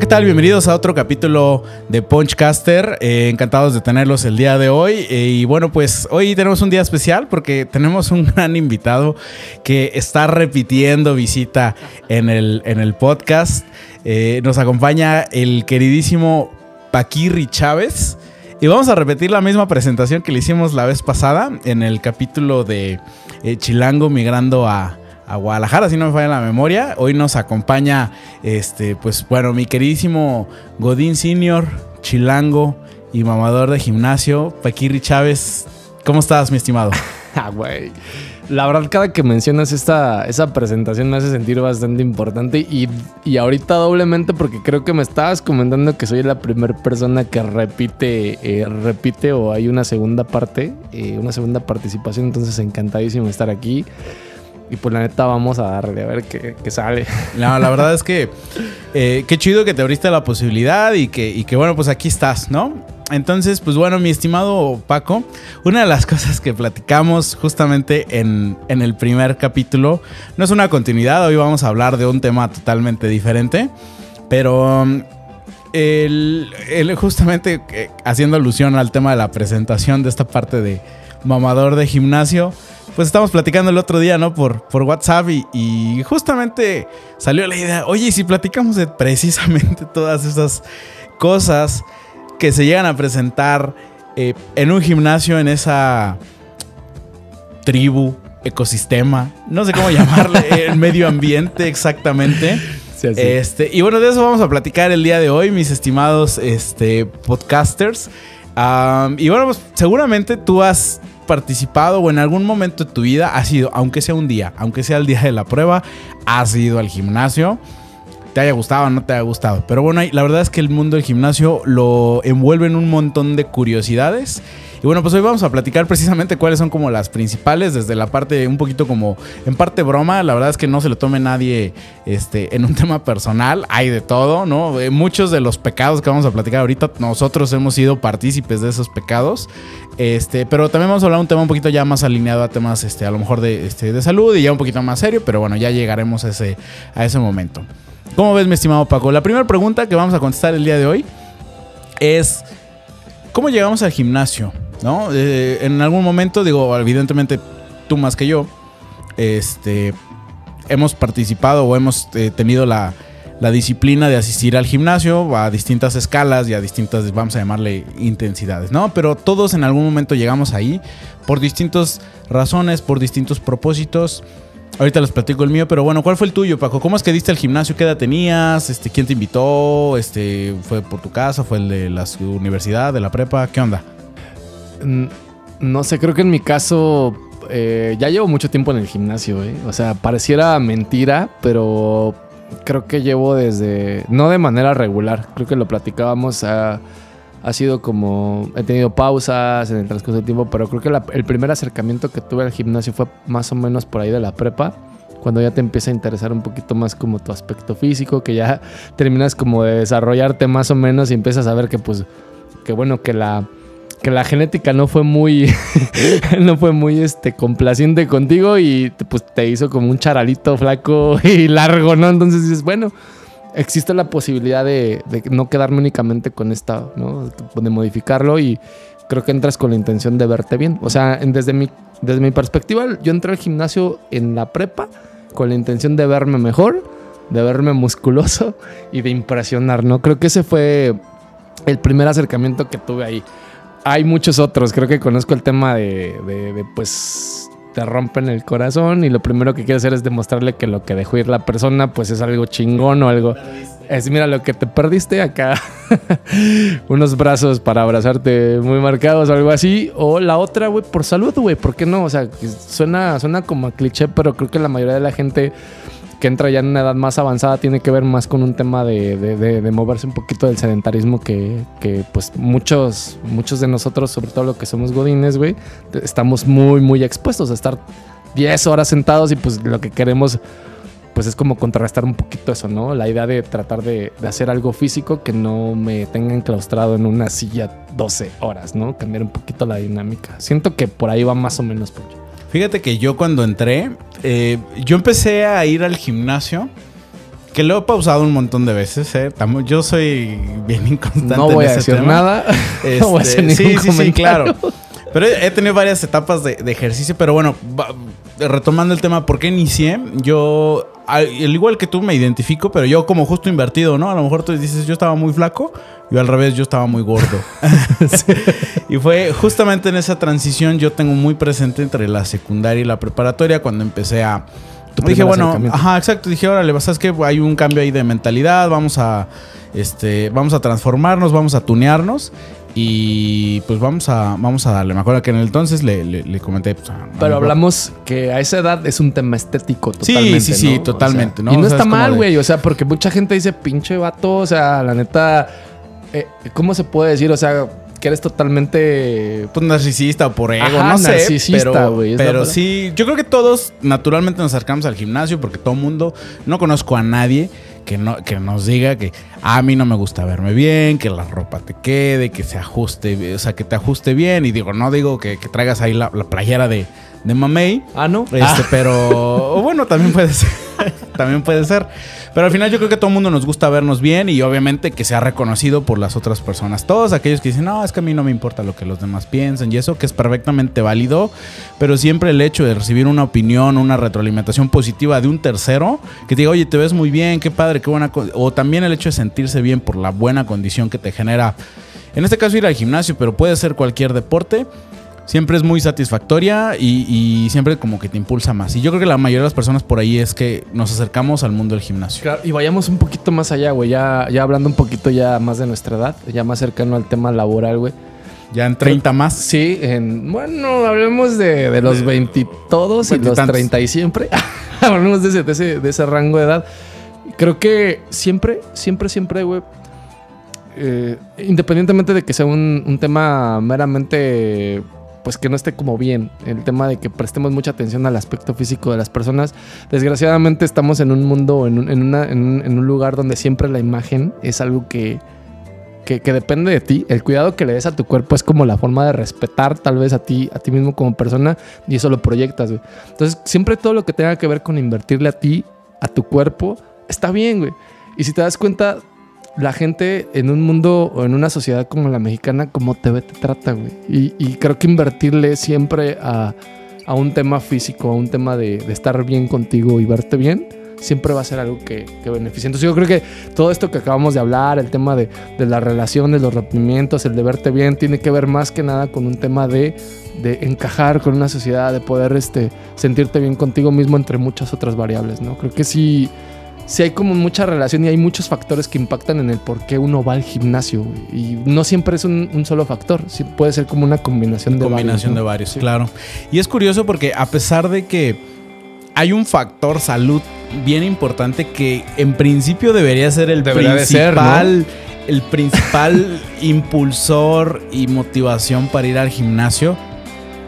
¿qué tal? Bienvenidos a otro capítulo de Punchcaster. Eh, encantados de tenerlos el día de hoy. Eh, y bueno, pues hoy tenemos un día especial porque tenemos un gran invitado que está repitiendo visita en el, en el podcast. Eh, nos acompaña el queridísimo Paquirri Chávez. Y vamos a repetir la misma presentación que le hicimos la vez pasada en el capítulo de Chilango migrando a, a Guadalajara, si no me falla la memoria. Hoy nos acompaña, este, pues bueno, mi queridísimo Godín Senior, chilango y mamador de gimnasio, Paquirri Chávez. ¿Cómo estás, mi estimado? ah. La verdad, cada que mencionas esta, esa presentación me hace sentir bastante importante y, y, ahorita doblemente porque creo que me estabas comentando que soy la primera persona que repite, eh, repite o hay una segunda parte, eh, una segunda participación, entonces encantadísimo estar aquí. Y pues la neta vamos a darle a ver qué, sale. No, la verdad es que eh, qué chido que te abriste la posibilidad y que, y que bueno, pues aquí estás, ¿no? Entonces, pues bueno, mi estimado Paco, una de las cosas que platicamos justamente en, en el primer capítulo no es una continuidad, hoy vamos a hablar de un tema totalmente diferente, pero el, el, justamente eh, haciendo alusión al tema de la presentación de esta parte de mamador de gimnasio, pues estamos platicando el otro día, ¿no? Por, por WhatsApp y, justamente salió la idea, oye, si platicamos de precisamente todas esas cosas que se llegan a presentar eh, en un gimnasio, en esa tribu, ecosistema, no sé cómo llamarle, el medio ambiente exactamente. Este, y bueno, de eso vamos a platicar el día de hoy, mis estimados este, podcasters. y bueno, pues seguramente tú has participado o en algún momento de tu vida has ido, aunque sea un día, aunque sea el día de la prueba, has ido al gimnasio. Te haya gustado o no te haya gustado. Pero bueno, la verdad es que el mundo del gimnasio lo envuelve en un montón de curiosidades y bueno, pues hoy vamos a platicar precisamente cuáles son como las principales, desde la parte un poquito como en parte broma, la verdad es que no se lo tome nadie este, en un tema personal, hay de todo, ¿no? Eh, muchos de los pecados que vamos a platicar ahorita, nosotros hemos sido partícipes de esos pecados, este, pero también vamos a hablar un tema un poquito ya más alineado a temas, este, a lo mejor de, este, de salud y ya un poquito más serio, pero bueno, ya llegaremos a ese, a ese momento. ¿Cómo ves, mi estimado Paco? La primera pregunta que vamos a contestar el día de hoy es, ¿cómo llegamos al gimnasio? ¿No? Eh, en algún momento, digo, evidentemente tú más que yo, este, hemos participado o hemos eh, tenido la, disciplina de asistir al gimnasio a distintas escalas y a distintas, vamos a llamarle, intensidades, ¿no? Pero todos en algún momento llegamos ahí por distintas razones, por distintos propósitos. Ahorita les platico el mío, pero bueno, ¿cuál fue el tuyo, Paco? ¿Cómo es que diste al gimnasio? ¿Qué edad tenías? Este, ¿Quién te invitó? Este, ¿Fue por tu casa? ¿Fue el de la universidad, de la prepa? ¿Qué onda? No sé, creo que en mi caso eh, ya llevo mucho tiempo en el gimnasio, ¿eh? O sea, pareciera mentira, pero creo que llevo desde, no de manera regular, creo que lo platicábamos, ha, sido como, he tenido pausas en el transcurso del tiempo, pero creo que el primer acercamiento que tuve al gimnasio fue más o menos por ahí de la prepa, cuando ya te empieza a interesar un poquito más como tu aspecto físico, que ya terminas como de desarrollarte más o menos y empiezas a ver que pues, que bueno, que la que la genética no fue muy, no fue muy este, complaciente contigo y pues te hizo como un charalito flaco y largo, ¿no? Entonces dices, bueno, existe la posibilidad de, no quedarme únicamente con esta, ¿no? De modificarlo y creo que entras con la intención de verte bien. O sea, desde mi, desde mi perspectiva, yo entré al gimnasio en la prepa con la intención de verme mejor, de verme musculoso y de impresionar, ¿no? Creo que ese fue el primer acercamiento que tuve ahí hay muchos otros. Creo que conozco el tema de, pues te rompen el corazón y lo primero que quiero hacer es demostrarle que lo que dejó ir la persona pues es algo chingón o algo. Es mira lo que te perdiste acá. Unos brazos para abrazarte muy marcados o algo así. O la otra, güey, por salud, güey. ¿Por qué no? O sea, suena, suena como a cliché, pero creo que la mayoría de la gente que entra ya en una edad más avanzada tiene que ver más con un tema de, moverse un poquito del sedentarismo que, pues muchos, muchos de nosotros, sobre todo lo que somos godines, güey, estamos muy, muy expuestos a estar 10 horas sentados y pues lo que queremos pues es como contrarrestar un poquito eso, ¿no? La idea de tratar de, hacer algo físico que no me tenga enclaustrado en una silla 12 horas, ¿no? Cambiar un poquito la dinámica. Siento que por ahí va más o menos. Por Fíjate que yo cuando entré, eh, yo empecé a ir al gimnasio, que lo he pausado un montón de veces. ¿eh? Yo soy bien inconstante. No voy en a ese decir tema. nada. no voy a hacer Este, ningún sí, sí, sí, claro. Pero he tenido varias etapas de, de ejercicio, pero bueno, retomando el tema, ¿por qué inicié? Yo, al al igual que tú, me identifico, pero yo como justo invertido, ¿no? A lo mejor tú dices, yo estaba muy flaco, yo al revés, yo estaba muy gordo. Y fue justamente en esa transición, yo tengo muy presente entre la secundaria y la preparatoria, cuando empecé a... Dije, bueno, ajá, exacto. Dije, órale, ¿sabes qué? Hay un cambio ahí de mentalidad, vamos a, este, vamos a transformarnos, vamos a tunearnos y pues vamos a, vamos a darle. Me acuerdo que en el entonces le, le- le comenté, pues, Pero hablamos que a esa edad es un tema estético Sí, totalmente. sí, sí, ¿no? totalmente, O sea, ¿no? Y no O sea, está es mal, de- güey. O sea, porque mucha gente dice, pinche vato. O sea, la neta, eh, ¿cómo se puede decir? O sea, que eres totalmente. pues narcisista o por ego, Ajá, no sé. narcisista, pero pero sí, yo creo que todos naturalmente nos acercamos al gimnasio porque todo mundo, no conozco a nadie que, no, que nos diga que a mí no me gusta verme bien, que la ropa te quede, que se ajuste, o sea, que te ajuste bien. Y digo, no digo que, que traigas ahí la, la playera de, de mamey. Ah, no. Este, pero o bueno, también puede ser. también puede ser. Pero al final yo creo que todo el mundo nos gusta vernos bien y obviamente que sea reconocido por las otras personas. Todos aquellos que dicen, no, es que a mí no me importa lo que los demás piensen y eso, que es perfectamente válido. Pero siempre el hecho de recibir una opinión, una retroalimentación positiva de un tercero, que te diga, oye, te ves muy bien, qué padre, qué buena. co-", O también el hecho de sentirse bien por la buena condición que te genera. En este caso ir al gimnasio, pero puede ser cualquier deporte siempre es muy satisfactoria y, y siempre como que te impulsa más. Y yo creo que la mayoría de las personas por ahí es que nos acercamos al mundo del gimnasio. Claro, y vayamos un poquito más allá, güey. Ya, ya hablando un poquito ya más de nuestra edad, ya más cercano al tema laboral, güey. Ya en 30 más. Sí, en, bueno, hablemos de, de los 20 y todos y los Veintitantos. 30 y siempre. hablemos de ese, de, ese, de ese rango de edad. Creo que siempre, siempre, siempre, güey. eh, independientemente de que sea un, un tema meramente, pues que no esté como bien, el tema de que prestemos mucha atención al aspecto físico de las personas, desgraciadamente estamos en un mundo, en un, en un- lugar donde siempre la imagen es algo que, que, depende de ti. El cuidado que le des a tu cuerpo es como la forma de respetar tal vez a ti, a ti mismo como persona y eso lo proyectas. Entonces, siempre todo lo que tenga que ver con invertirle a ti, a tu cuerpo, está bien, güey. Y si te das cuenta, la gente en un mundo o en una sociedad como la mexicana, como te ve, te trata, güey. Y, creo que invertirle siempre a, a un tema físico, a un tema de, de estar bien contigo y verte bien, siempre va a ser algo que, que beneficie. Entonces yo creo que todo esto que acabamos de hablar, el tema de, de las relaciones, los rompimientos, el de verte bien, tiene que ver más que nada con un tema de, de encajar con una sociedad, de poder este, sentirte bien contigo mismo entre muchas otras variables, ¿no? Creo que sí, sí hay como mucha relación y hay muchos factores que impactan en el por qué uno va al gimnasio. güey. Y no siempre es un, un solo factor, sí puede ser como una combinación de combinación de varios. varios, Sí. claro. Y es curioso porque a pesar de que hay un factor salud bien importante que en principio debería ser el Debería de ser, principal, el principal impulsor y motivación para ir al gimnasio.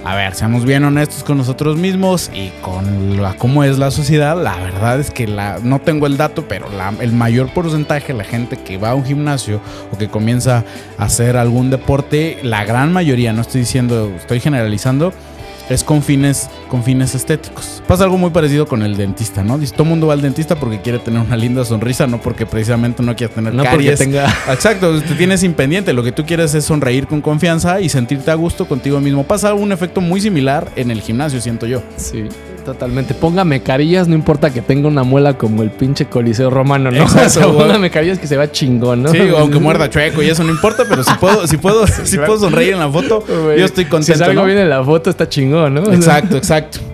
A ver, seamos bien honestos con nosotros mismos y con la, cómo es la sociedad. La verdad es que la, no tengo el dato, pero la- el mayor porcentaje de la gente que va a un gimnasio o que comienza a hacer algún deporte, la gran mayoría, no estoy diciendo, estoy generalizando, es con fines, con fines estéticos. Pasa algo muy parecido con el dentista, ¿no? Dice, todo el mundo va al dentista porque quiere tener una linda sonrisa, no porque precisamente no quiere tener No porque caries. tenga... Exacto, te tienes impendiente. Lo que tú quieres es sonreír con confianza y sentirte a gusto contigo mismo. Pasa un efecto muy similar en el gimnasio, siento yo. Sí, totalmente. Póngame carillas, no importa que tenga una muela como el pinche coliseo romano, ¿no? Exacto, O sea, póngame carillas que se va chingón, ¿no? Sí, aunque muerda chueco y eso no importa, pero si puedo, si puedo, si claro. puedo sonreír en la foto, yo estoy contento. Si salgo ¿no? bien en la foto, está chingón, ¿no? Exacto, exacto.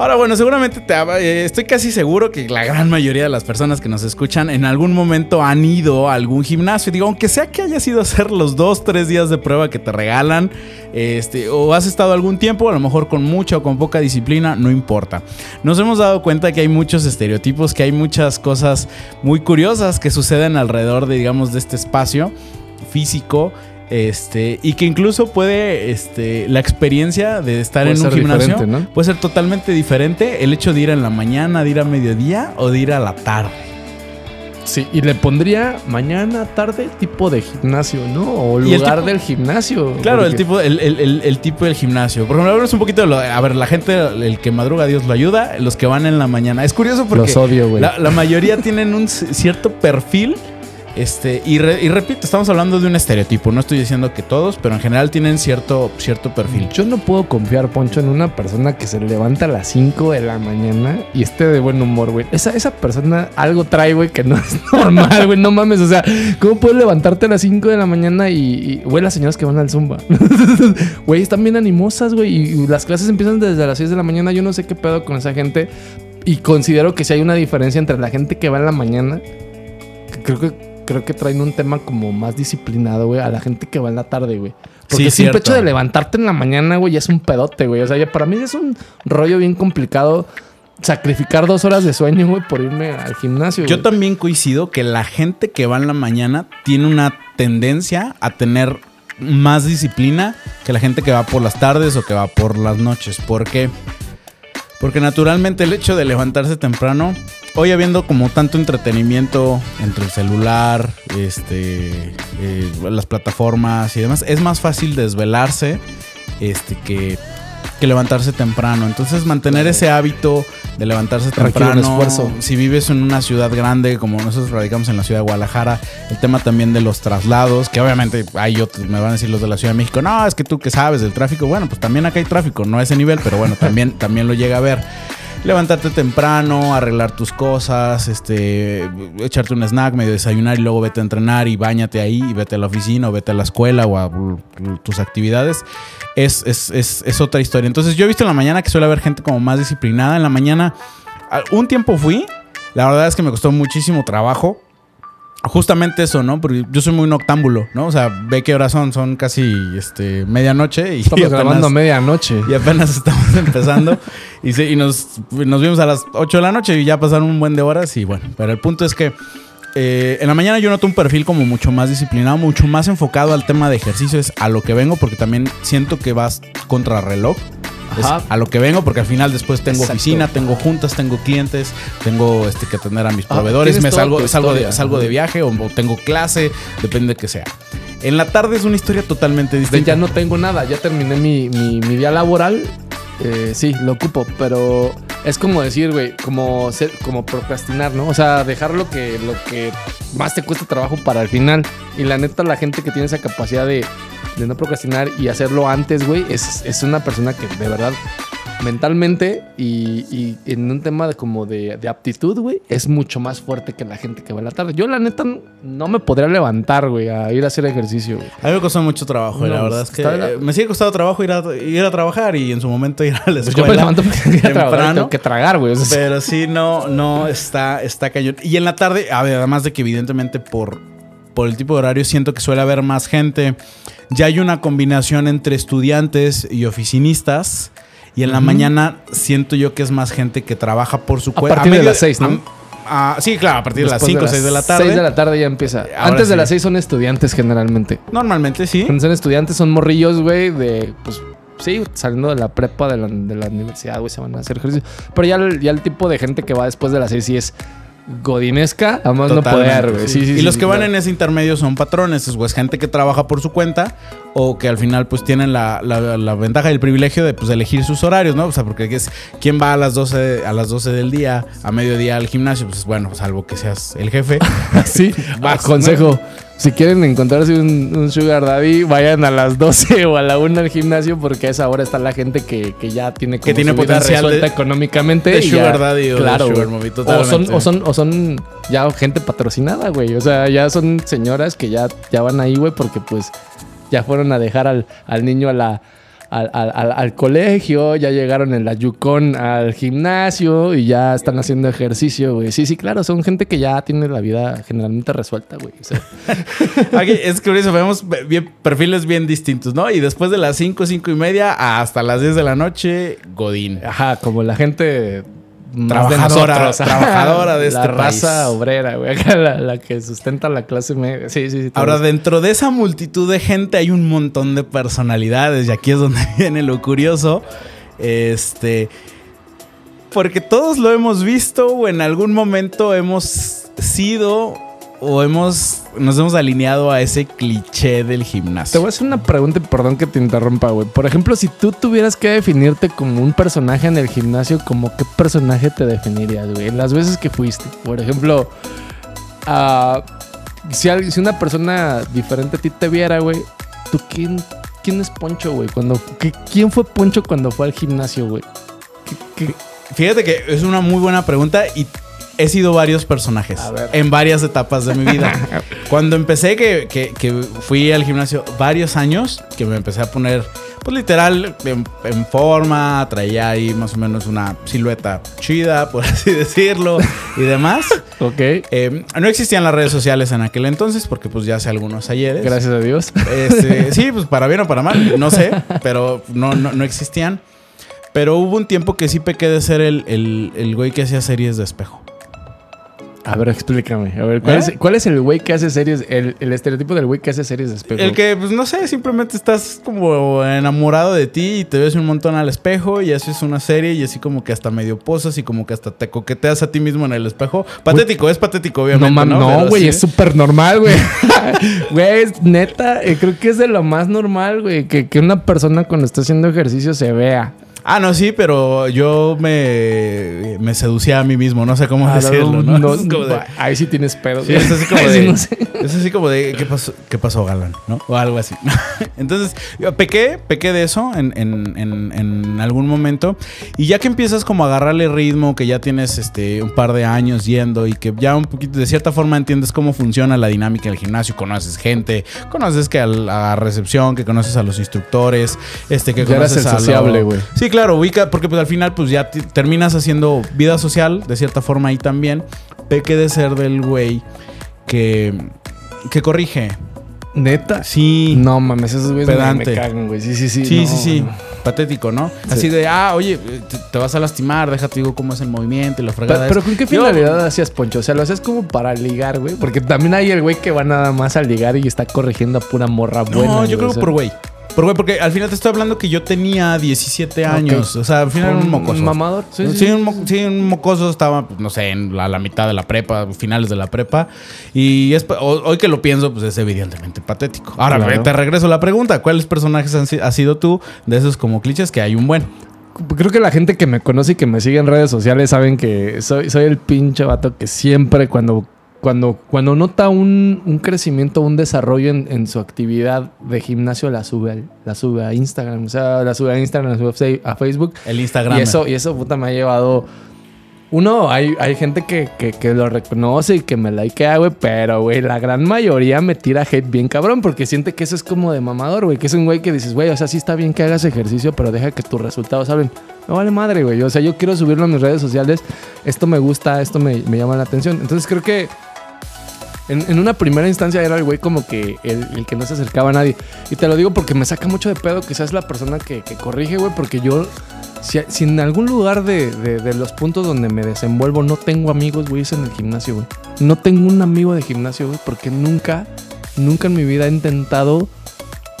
Ahora, bueno, seguramente te, eh, estoy casi seguro que la gran mayoría de las personas que nos escuchan en algún momento han ido a algún gimnasio. Digo, aunque sea que hayas ido a hacer los dos, tres días de prueba que te regalan, este, o has estado algún tiempo, a lo mejor con mucha o con poca disciplina, no importa. Nos hemos dado cuenta que hay muchos estereotipos, que hay muchas cosas muy curiosas que suceden alrededor de, digamos, de este espacio físico. Este, y que incluso puede, este, la experiencia de estar Puede en un gimnasio puede ser totalmente diferente el hecho de ir en la mañana, de ir a mediodía o de ir a la tarde. Sí, y le pondría mañana, tarde, tipo de gimnasio, ¿no? O lugar tipo- del gimnasio. Claro, el tipo, el, el- el- el tipo del gimnasio. Por ejemplo, hablamos un poquito de lo. A ver, la gente, el que madruga, Dios lo ayuda. Los que van en la mañana. Es curioso porque. Los odio, güey. La, la mayoría tienen un cierto perfil. Este, y, re- y repito, estamos hablando de un estereotipo. No estoy diciendo que todos, pero en general tienen cierto, cierto perfil. Yo no puedo confiar, Poncho, en una persona que se levanta a las 5 de la mañana y esté de buen humor, güey. Esa, esa persona algo trae, güey, que no es normal, güey. No mames, o sea, ¿cómo puedes levantarte a las 5 de la mañana y, güey, las señoras que van al Zumba? Güey, están bien animosas, güey, y, las clases empiezan desde las 6 de la mañana. Yo no sé qué pedo con esa gente y considero que si hay una diferencia entre la gente que va en la mañana, creo que creo que traen un tema como más disciplinado, güey, a la gente que va en la tarde, güey. Porque Sí, simple hecho de levantarte en la mañana, güey, ya es un pedote, güey. O sea, ya para mí es un rollo bien complicado sacrificar dos horas de sueño, güey, por irme al gimnasio. Yo también coincido que la gente que va en la mañana tiene una tendencia a tener más disciplina que la gente que va por las tardes o que va por las noches. ¿Por qué? Porque naturalmente el hecho de levantarse temprano, hoy habiendo como tanto entretenimiento entre el celular, este, eh, las plataformas y demás, es más fácil desvelarse este, que, que levantarse temprano. Entonces mantener ese hábito de levantarse temprano, esfuerzo. si vives en una ciudad grande como nosotros radicamos en la ciudad de Guadalajara, el tema también de los traslados, que obviamente hay otros, me van a decir los de la Ciudad de México, no, es que tú que sabes del tráfico, bueno, pues también acá hay tráfico, no a ese nivel, pero bueno, también, también lo llega a ver. Levantarte temprano, arreglar tus cosas, este, echarte un snack, medio desayunar y luego vete a entrenar y bañate ahí y vete a la oficina o vete a la escuela o a uh, tus actividades. Es, es, es, es otra historia. Entonces yo he visto en la mañana que suele haber gente como más disciplinada. En la mañana, un tiempo fui, la verdad es que me costó muchísimo trabajo. Justamente eso, ¿no? Porque yo soy muy noctámbulo, ¿no? O sea, ve qué horas son, son casi este, medianoche y Estamos apenas- grabando a medianoche. y apenas estamos empezando. y, se- y nos, nos vimos a las 8 de la noche y ya pasaron un buen de horas. Y bueno, pero el punto es que eh, en la mañana yo noto un perfil como mucho más disciplinado, mucho más enfocado al tema de ejercicios, a lo que vengo, porque también siento que vas contra reloj. Es a lo que vengo, porque al final después tengo Exacto. oficina, tengo juntas, tengo clientes, tengo este, que atender a mis Ah, proveedores, me salgo, salgo, de, salgo de viaje o, o tengo clase, depende de que sea. En la tarde es una historia totalmente distinta. ya no tengo nada, ya terminé mi, mi, mi día laboral. Eh, sí, lo ocupo, pero es como decir, güey, como, ser- como procrastinar, ¿no? O sea, dejar lo que, lo que más te cuesta trabajo para el final. Y la neta, la gente que tiene esa capacidad de, de no procrastinar y hacerlo antes, güey, es, es una persona que de verdad mentalmente y, y en un tema de como de, de aptitud, güey, es mucho más fuerte que la gente que va a la tarde. Yo, la neta, no me podría levantar, güey, a ir a hacer ejercicio, güey. A mí me costó mucho trabajo, No, la verdad es que la- me sigue costando trabajo ir a, ir a trabajar y en su momento ir a la Pues yo escuela. me levanto porque tengo que trabajar, temprano. tengo que tragar, güey. O sea, Pero sí, no, no, está, está cañón. Y en la tarde, a ver, además de que evidentemente por, por el tipo de horario siento que suele haber más gente. Ya hay una combinación entre estudiantes y oficinistas. Y en la Ujú. mañana siento yo que es más gente que trabaja por su A cuenta. partir de las seis, ¿no? sí, claro, a partir de las después 5 o 6 de la tarde. 6 de la tarde ya empieza. Ahora Antes de sí. las 6 son estudiantes generalmente. Normalmente sí. Cuando son estudiantes son morrillos, güey, de pues sí, saliendo de la prepa de la, de la universidad, güey, se van a hacer ejercicio. Pero ya el, ya el tipo de gente que va después de las 6 sí es godinesca, a más no poder, güey. Sí, sí, y los que van claro. en ese intermedio son patrones, es pues, gente que trabaja por su cuenta o que al final pues tienen la, la- la ventaja y el privilegio de pues elegir sus horarios, ¿no? O sea, porque es quién va a las 12 a las 12 del día, a mediodía al gimnasio, pues bueno, salvo que seas el jefe. Sí, Vas, consejo. Si quieren encontrarse un, un sugar daddy, vayan a las 12 o a la 1 al gimnasio porque a esa hora está la gente que, que ya tiene como Que tiene su vida potencial de- económicamente. de sugar ya- daddy o de claro, sugar mommy, o son, o, son, o son ya gente patrocinada, güey. O sea, ya son señoras que ya, ya van ahí, güey, porque pues ya fueron a dejar al, al niño a la... Al, al- al- colegio, ya llegaron en la Yukon al gimnasio y ya están haciendo ejercicio, güey. Sí, sí, claro, son gente que ya tiene la vida generalmente resuelta, güey. O sea, Aquí es curioso, vemos bien- perfiles bien distintos, ¿no? Y después de las 5, 5 y media hasta las 10 de la noche, Godín. Ajá, como la gente Trabajadora, de nosotros. trabajadora de la este raza país. obrera, güey. La, la que sustenta la clase media. Sí, sí, sí. Ahora, dentro de esa multitud de gente hay un montón de personalidades y aquí es donde viene lo curioso. Este, porque todos lo hemos visto o en algún momento hemos sido o hemos nos hemos alineado a ese cliché del Te gimnasio? voy a hacer una pregunta y perdón que te interrumpa, güey. Por ejemplo, si tú tuvieras que definirte como un personaje en el gimnasio, ¿como qué personaje te definirías, güey? En las veces que fuiste. Por ejemplo, si, si una persona diferente a ti te viera, güey, ¿tú quién, quién es Poncho, güey? Cuando, qué- ¿Quién fue Poncho cuando fue al gimnasio, güey? ¿Qué- qué- Fíjate que es una muy buena pregunta y he sido varios personajes en varias etapas de mi vida. Cuando empecé, que, que- que fui al gimnasio varios años, que me empecé a poner, pues literal, en, en forma, traía ahí más o menos una silueta chida, por así decirlo, y demás. Ok. Eh, no existían las redes sociales en aquel entonces, porque pues ya hace algunos ayeres. Gracias a Dios. Este, sí, pues para bien o para mal, no sé, pero no, no, no existían. Pero hubo un tiempo que sí pequé de ser el, el, el güey que hacía series de espejo. A ver, explícame. A ver, ¿cuál, ¿Eh? es, cuál es el güey que hace series, el, el estereotipo del güey que hace series de espejo? El que, pues no sé, simplemente estás como enamorado de ti y te ves un montón al espejo y haces una serie y así como que hasta medio posas y como que hasta te coqueteas a ti mismo en el espejo. Patético, es patético, obviamente. No, No, güey, es súper normal, güey. Güey, es neta, eh, creo que es de lo más normal, güey, que, que una persona cuando está haciendo ejercicio se vea. Ah, no, sí, pero yo me, me seducía a mí mismo, no sé cómo Ah, decirlo, ¿no? De- Ahí sí tienes pedo. Sí, es así como de. sí no sé. Es así como de. ¿Qué pasó, qué pasó galán? ¿No? O algo así. Entonces, yo pequé, pequé de eso en, en- en- en algún momento. Y ya que empiezas como a agarrarle ritmo, que ya tienes este un par de años yendo y que ya un poquito, de cierta forma entiendes cómo funciona la dinámica del gimnasio, conoces gente, conoces que a la recepción, que conoces a los instructores, este, que Ya conoces el a sociable, güey. Sí, claro, ubica, porque pues al final pues ya te- terminas haciendo vida social, de cierta forma ahí también. Peque de ser del güey que, que corrige. Neta. Sí. No mames, esos güeyes me, me Pedante. cagan, güey. Sí, sí, sí. Sí, no, sí, sí. no. Patético, ¿no? Así de, ah, oye, te, te vas a lastimar, déjate digo cómo es el movimiento y la fregada. pero ¿con qué Yo- finalidad hacías, Poncho? O sea, lo hacías como para ligar, güey. Porque también hay el güey que va nada más a ligar y está corrigiendo a pura morra No, buena. yo güey, creo o sea. por güey. Por güey, porque al final te estoy hablando que yo tenía 17 años. O sea, al final era un mocoso. mamador. Sí, sí, Sí, un, mo- sí, un mocoso estaba, pues, no sé, en la, la mitad de la prepa, finales de la prepa. Y es, hoy que lo pienso, pues es evidentemente patético. Ahora, Claro. te regreso la pregunta. ¿Cuáles personajes han has sido tú de esos como clichés que hay un buen? Creo que la gente que me conoce y que me sigue en redes sociales saben que soy, soy el pinche vato que siempre cuando, cuando, cuando nota un, un crecimiento, un desarrollo en, en su actividad de gimnasio, la sube, la sube a Instagram. O sea, la sube a Instagram, la sube a Facebook. El Instagram. Y eso, y eso puta me ha llevado. Uno, hay, hay gente que, que, que lo reconoce y que me likea, güey, pero, güey, la gran mayoría me tira hate bien cabrón porque siente que eso es como de mamador, güey, que es un güey que dices, güey, o sea, sí está bien que hagas ejercicio, pero deja que tus resultados hablen. No vale madre, güey, o sea, yo quiero subirlo a mis redes sociales, esto me gusta, esto me, me llama la atención. Entonces creo que en, una primera instancia era el güey como que el, que no se acercaba a nadie. Y te lo digo porque me saca mucho de pedo que seas la persona que, corrige, güey, porque yo, si, en algún lugar de, los puntos donde me desenvuelvo no tengo amigos, güey, es en el gimnasio, güey. No tengo un amigo de gimnasio, güey, porque nunca, nunca en mi vida he intentado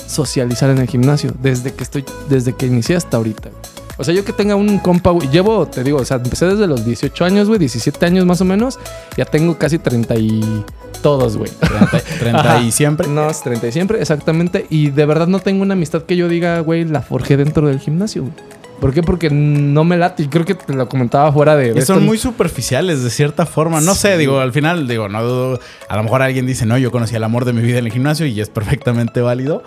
socializar en el gimnasio, desde que estoy, desde que inicié hasta ahorita. O sea, yo que tenga un compa, güey, llevo, te digo, o sea, empecé desde los 18 años, güey, 17 años más o menos, ya tengo casi 30 y todos, güey. 30, 30 y siempre. No, es 30 y siempre, exactamente. Y de verdad no tengo una amistad que yo diga, güey, la forjé dentro del gimnasio. güey. ¿Por qué? Porque no me late. Y creo que te lo comentaba fuera de. de Y son esto. muy superficiales de cierta forma. No sé, digo, al final, digo, no dudo- A lo mejor alguien dice, no, yo conocí el amor de mi vida en el gimnasio y es perfectamente válido.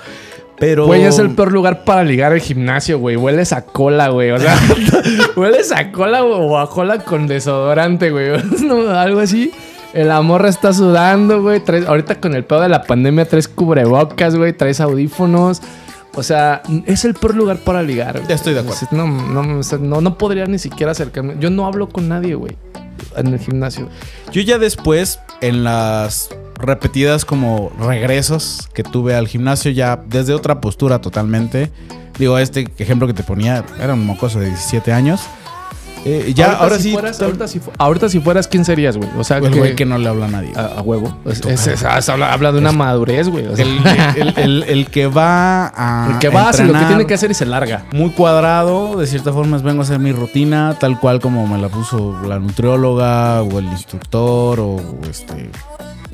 Pero. Güey, es el peor lugar para ligar el gimnasio, güey. Hueles a cola, güey. O sea, hueles a cola o a cola con desodorante, güey. No, algo así. El amor está sudando, güey. Traes- ahorita con el pedo de la pandemia traes cubrebocas, güey. Traes audífonos. O sea, es el peor lugar para ligar. güey. Ya estoy de acuerdo. No, no, no, no podría ni siquiera acercarme. Yo no hablo con nadie, güey. En el gimnasio. Yo ya después, en las repetidas como regresos que tuve al gimnasio, ya desde otra postura totalmente. Digo, este ejemplo que te ponía era un mocoso de 17 años. Eh, ya, Ahorita ahora si sí. Fueras, tal- ahorita, si, fu- ahorita si fueras, ¿quién serías, güey? O sea, el que- güey que no le habla a nadie. a, a huevo. Es- es- es- es- habla, habla de una madurez, güey. O sea, El, el- el- el que va a. el que va, hace lo que tiene que hacer y se larga. Muy cuadrado, de cierta forma, es vengo a hacer mi rutina, tal cual como me la puso la nutrióloga o el instructor o este.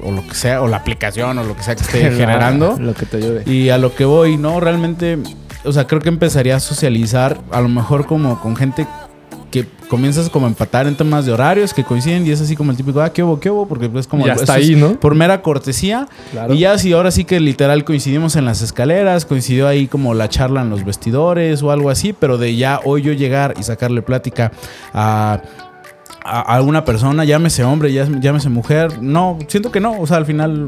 O lo que sea, o la aplicación o lo que sea que esté generando. Lo que te ayude. Y a lo que voy, ¿no? Realmente, o sea, creo que empezaría a socializar, a lo mejor como con gente comienzas como a empatar en temas de horarios que coinciden y es así como el típico, ah, qué hubo, qué hubo, porque es como... Está es ahí, ¿no? Por mera cortesía. Claro. Y ya si ahora sí que literal coincidimos en las escaleras, coincidió ahí como la charla en los vestidores o algo así, pero de ya hoy yo llegar y sacarle plática a... A alguna persona, llámese hombre, llámese mujer. No, siento que no. O sea, al final.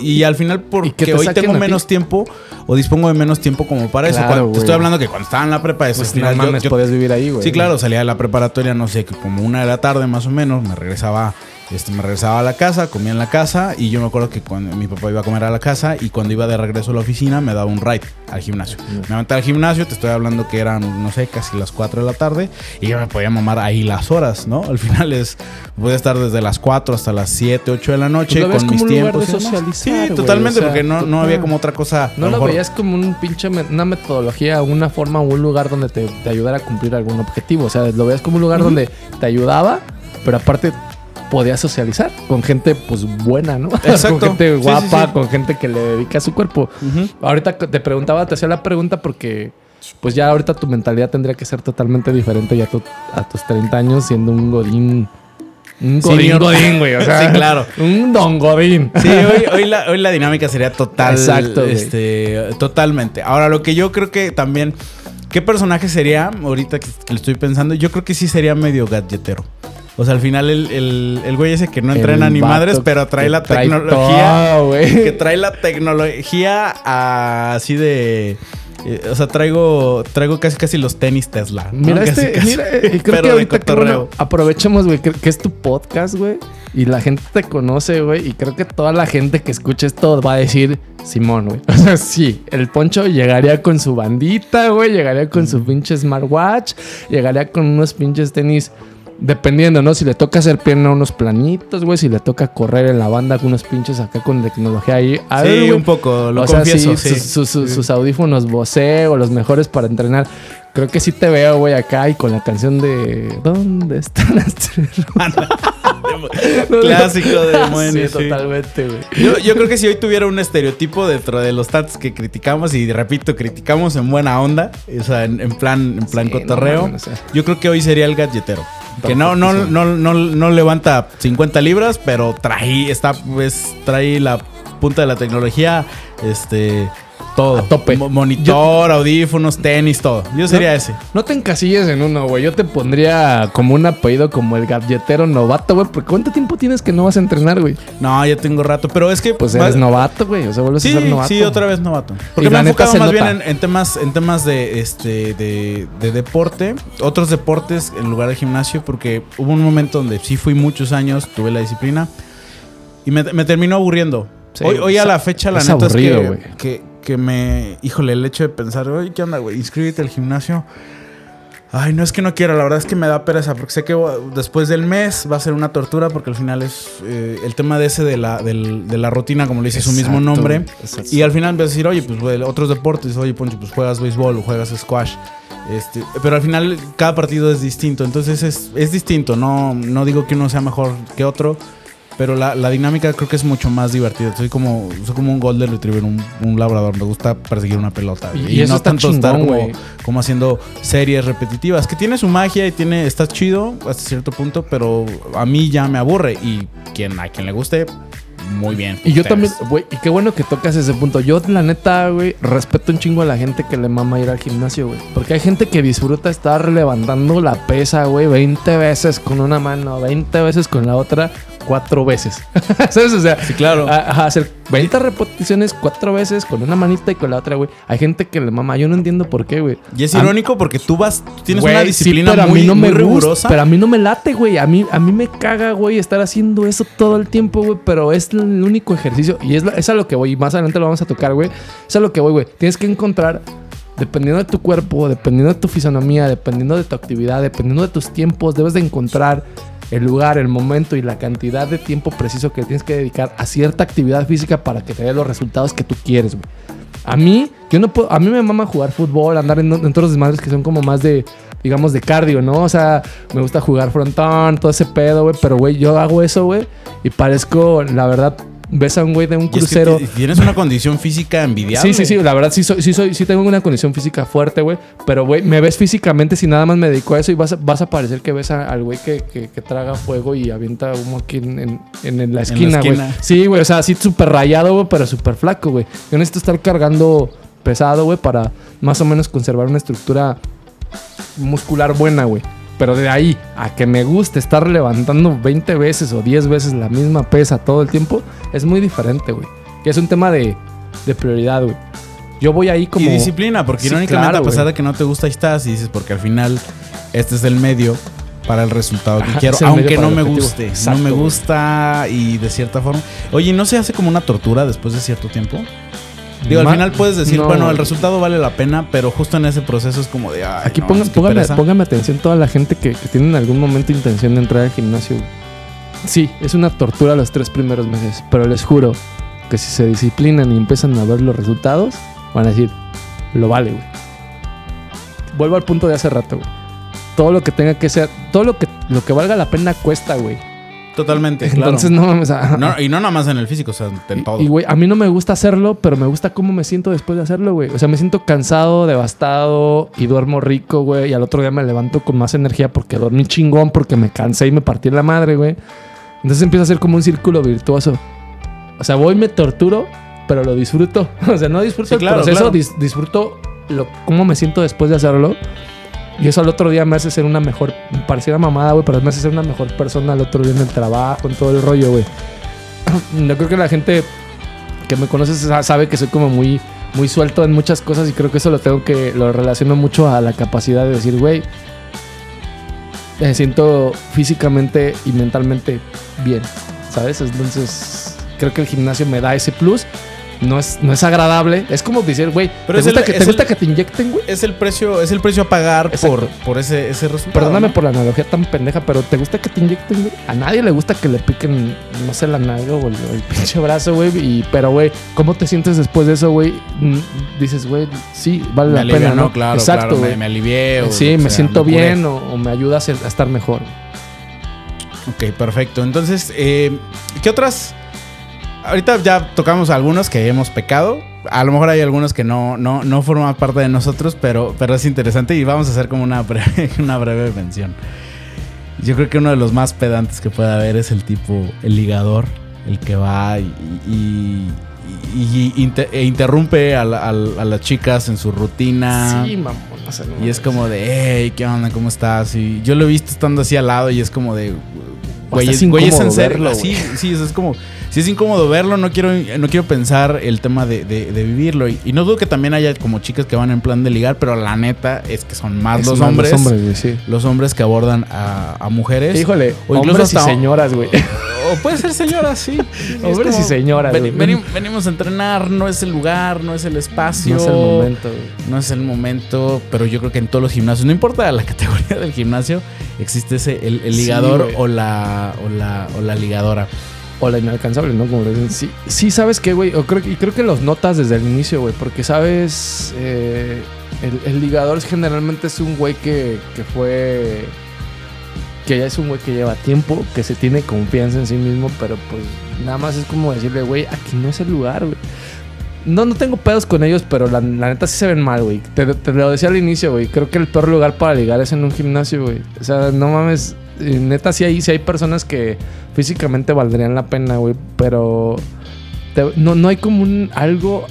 Y al final, porque te hoy tengo menos tiempo o dispongo de menos tiempo como para eso. Cuando- te estoy hablando que cuando estaba en la prepa, eso, Pues al final no yo- mames, yo- podías vivir ahí, güey. Sí, claro, salía de la preparatoria, no sé, que como una de la tarde más o menos, me regresaba, este, me regresaba a la casa, comía en la casa y yo me acuerdo que cuando mi papá iba a comer a la casa y cuando iba de regreso a la oficina me daba un ride al gimnasio. Me levanté al gimnasio, te estoy hablando que eran, no sé, casi las 4 de la tarde y yo me podía mamar ahí las horas, ¿no? Al final es, podía estar desde las 4 hasta las 7, 8 de la noche Pues con mis tiempos. Sí, totalmente, o sea, porque no, no había como otra cosa. No lo veías como un pinche una metodología, una forma o un lugar donde te, te ayudara a cumplir algún objetivo. O sea, lo veías como un lugar donde te ayudaba, pero aparte podías socializar con gente pues buena, ¿no? Exacto. con gente guapa, sí, sí. con gente que le dedica su cuerpo. Ahorita te preguntaba, te hacía la pregunta porque pues ya ahorita tu mentalidad tendría que ser totalmente diferente ya tu- a tus 30 años siendo un godín. Un godín, güey. O sea, Sí, claro. Un don godín. Sí, hoy, hoy, la, hoy la dinámica sería total. Exacto, güey. Este, totalmente. Ahora, lo que yo creo que también. ¿Qué personaje sería? Ahorita que, que lo estoy pensando, yo creo que sí sería medio gadgetero. O sea, al final el, el, el güey ese que no entrena ni madres, pero trae la trae tecnología. todo, que trae la tecnología a- así de. eh, o sea, traigo, traigo casi casi los tenis Tesla. ¿no? Mira, Casi, este, casi. mira, eh, creo Pero que ahorita que bueno, aprovechemos, güey, que, que es tu podcast, güey, y la gente te conoce, güey, y creo que toda la gente que escuche esto va a decir Simón, güey. O sea, sí, el Poncho llegaría con su bandita, güey, llegaría con su pinche smartwatch, llegaría con unos pinches tenis. Dependiendo, ¿no? Si le toca hacer pierna unos planitos, güey. Si le toca correr en la banda con unos pinches acá con tecnología ahí. A Sí, un poco, lo o sea, confieso. sí, sí. sus, audífonos Bose o los mejores para entrenar. Creo que sí te veo, güey, acá y con la canción de ¿Dónde están las tres rosas?" Clásico de Moen, Sí, totalmente, güey. Yo, yo creo que si hoy tuviera un estereotipo dentro de los tats que criticamos, y repito, criticamos en buena onda, o sea, en, en plan, en plan Sí, no cotorreo, o sea. yo creo que hoy sería el gadgetero. Que no, no, no, no, no levanta 50 libras, pero trae, está, pues, trae la punta de la tecnología, este, todo. A tope. Mo- Monitor, audífonos, tenis, todo. Yo sería ese. No te encasilles en uno, güey. Yo te pondría como un apellido como el gadgetero novato, güey. Porque ¿cuánto tiempo tienes que no vas a entrenar, güey? No, ya tengo rato, pero es que... Pues va- eres novato, güey. O sea, vuelves Sí, a ser novato. sí, otra vez novato. Y Porque me la he enfocado más bien en, en temas, en temas de este, de, de deporte, otros deportes en lugar de gimnasio, porque hubo un momento donde sí fui muchos años, tuve la disciplina y me, me terminó aburriendo. Sí, hoy, hoy a la fecha, la es neta aburrido, es que, que me. Híjole, el hecho de pensar, oye, ¿qué onda, güey? Inscríbete al gimnasio. Ay, no es que no quiero, la verdad es que me da pereza, porque sé que después del mes va a ser una tortura, porque al final es eh, el tema de ese de la, del- de la rutina, como le dice su mismo Exacto, nombre. exacto. Y al final vas a decir, oye, pues güey, otros deportes, oye, Poncho, pues juegas béisbol o juegas squash. Este, pero al final cada partido es distinto, entonces es, es distinto, no, no digo que uno sea mejor que otro, pero la, la dinámica creo que es mucho más divertida. Soy como, soy como un golden retriever, un, un labrador, me gusta perseguir una pelota. Y- y eso no tanto estar como, como haciendo series repetitivas, que tiene su magia y tiene, está chido hasta cierto punto, pero a mí ya me aburre y quien, a quien le guste, muy bien. Y yo también, güey, y qué bueno que tocas ese punto. Yo, la neta, güey, respeto un chingo a la gente que le mama ir al gimnasio, güey. Porque hay gente que disfruta estar levantando la pesa, güey, 20 veces con una mano, 20 veces con la otra, cuatro veces. ¿Sabes? O sea, Sí, claro. a- hacer 20 repeticiones cuatro veces con una manita y con la otra, güey. Hay gente que le mama. Yo no entiendo por qué, güey. Y es A- irónico porque tú vas, tú tienes Güey, una sí, disciplina a muy, mí no muy me gusta, rigurosa. pero a mí no me late, güey. A mí, a mí me caga, güey, estar haciendo eso todo el tiempo, güey. Pero es el único ejercicio. Y es, la- es a lo que voy. Y más adelante lo vamos a tocar, güey. Es a lo que voy, güey. Tienes que encontrar dependiendo de tu cuerpo, dependiendo de tu fisonomía, dependiendo de tu actividad, dependiendo de tus tiempos, debes de encontrar el lugar, el momento y la cantidad de tiempo preciso que tienes que dedicar a cierta actividad física para que te dé los resultados que tú quieres, güey. A mí, yo no puedo, a mí me mama jugar fútbol, andar en, en todos los desmadres que son como más de, digamos, de cardio, ¿no? O sea, me gusta jugar frontón, todo ese pedo, güey, pero, güey, yo hago eso, güey, y parezco, la verdad, ves a un güey de un Y es que crucero. ti- tienes una condición física envidiable. Sí, sí, sí, la verdad sí soy, sí soy, sí tengo una condición física fuerte, güey. Pero, güey, me ves físicamente si nada más me dedico a eso y vas a, vas a parecer que ves a- al güey que, que- que traga fuego y avienta humo aquí en, en- en la esquina, güey. Sí, güey, o sea, así súper rayado, güey, pero súper flaco, güey. Yo necesito estar cargando pesado, güey, para más o menos conservar una estructura muscular buena, güey. Pero de ahí a que me guste estar levantando 20 veces o 10 veces la misma pesa todo el tiempo, es muy diferente, güey. Y es un tema de, de prioridad, güey. Yo voy ahí como... Y disciplina, porque Sí, irónicamente, claro, a pesar de que no te gusta, ahí estás y dices, porque al final este es el medio para el resultado que Ajá, quiero, aunque no me guste. Exacto, no me gusta y de cierta forma. Oye, ¿no se hace como una tortura después de cierto tiempo? Digo, al final puedes decir, no, bueno, el resultado vale la pena, pero justo en ese proceso es como de, ay, Aquí no, ponga- es que póngame, atención toda la gente que, que tiene en algún momento intención de entrar al gimnasio. güey. Sí, es una tortura los tres primeros meses, pero les juro que si se disciplinan y empiezan a ver los resultados, van a decir, lo vale, güey. Vuelvo al punto de hace rato, güey. Todo lo que tenga que ser, todo lo que, lo que valga la pena cuesta, güey. Totalmente, claro. Entonces no mames. No, y no nada más en el físico, o sea, en todo. Y, güey, a mí no me gusta hacerlo, pero me gusta cómo me siento después de hacerlo, güey. O sea, me siento cansado, devastado y duermo rico, güey. Y al otro día me levanto con más energía porque dormí chingón, porque me cansé y me partí la madre, güey. Entonces empieza a ser como un círculo virtuoso. O sea, voy, me torturo, pero lo disfruto. O sea, no disfruto Sí, el claro, proceso, claro. dis- disfruto lo, cómo me siento después de hacerlo. Y eso al otro día me hace ser una mejor, pareciera mamada, güey, pero me hace ser una mejor persona al otro día en el trabajo, en todo el rollo, güey. Yo creo que la gente que me conoce sa- sabe que soy como muy, muy suelto en muchas cosas y creo que eso lo tengo que, lo relaciono mucho a la capacidad de decir, güey, me siento físicamente y mentalmente bien, ¿sabes? Entonces, creo que el gimnasio me da ese plus. No es, no es agradable. Es como decir, güey, ¿te, es gusta, el- que, es ¿te gusta el- que te inyecten, güey? Es el precio, es el precio a pagar por, Exacto. por ese, ese resultado. Perdóname ¿no? por la analogía tan pendeja, pero ¿te gusta que te inyecten, güey? A nadie le gusta que le piquen, no sé, la nalga o el, el pinche brazo, güey. Y, pero, güey, ¿cómo te sientes después de eso, güey? Mm, Dices, güey, sí, vale Me la alivia, pena, ¿no? ¿no? Claro, Exacto, claro, me, me alivié. o Sí, me sea, siento bien o, o me ayuda a, ser- a estar mejor. Ok, perfecto. Entonces, eh, ¿qué otras? Ahorita ya tocamos algunos que hemos pecado. A lo mejor hay algunos que no, no, no forman parte de nosotros, pero, pero es interesante y vamos a hacer como una breve, una breve mención. Yo creo que uno de los más pedantes que puede haber es el tipo, el ligador, el que va y, y- y- y inter- e interrumpe a, la- a la- a las chicas en su rutina. Sí, mamón. o sea, no Y es como de, hey, ¿qué onda? ¿Cómo estás? Y yo lo he visto estando así al lado y es como de, güey, es, es güey, es en serio. verlo, sí, sí, eso es como, si es incómodo verlo, no quiero, no quiero pensar el tema de, de- de vivirlo. Y, y no dudo que también haya como chicas que van en plan de ligar, pero la neta es que son más Es los más hombres. Los hombres, güey, sí. los hombres que abordan a, a mujeres. Híjole, o incluso hombres y señoras, güey. O puede ser señoras, sí. Es Hombres y señoras, veni- venimos a entrenar, no es el lugar, no es el espacio. No es el momento, güey. No es el momento, pero yo creo que en todos los gimnasios, no importa la categoría del gimnasio, existe ese el, el ligador o la o la o la ligadora. O la inalcanzable, ¿no? Como dicen. Sí, sí sabes qué, güey. Creo, que- y creo que los notas desde el inicio, güey. Porque sabes. eh, el, el ligador generalmente es un güey que, que fue. Que ya es un güey que lleva tiempo, que se tiene confianza en sí mismo, pero pues nada más es como decirle, güey, aquí no es el lugar, güey. No, no tengo pedos con ellos, pero la, la neta sí se ven mal, güey. Te, te lo decía al inicio, güey. Creo que el peor lugar para ligar es en un gimnasio, güey. O sea, no mames. Eh, Neta, sí hay, sí hay personas que físicamente valdrían la pena, güey. Pero te- no, no hay como un algo.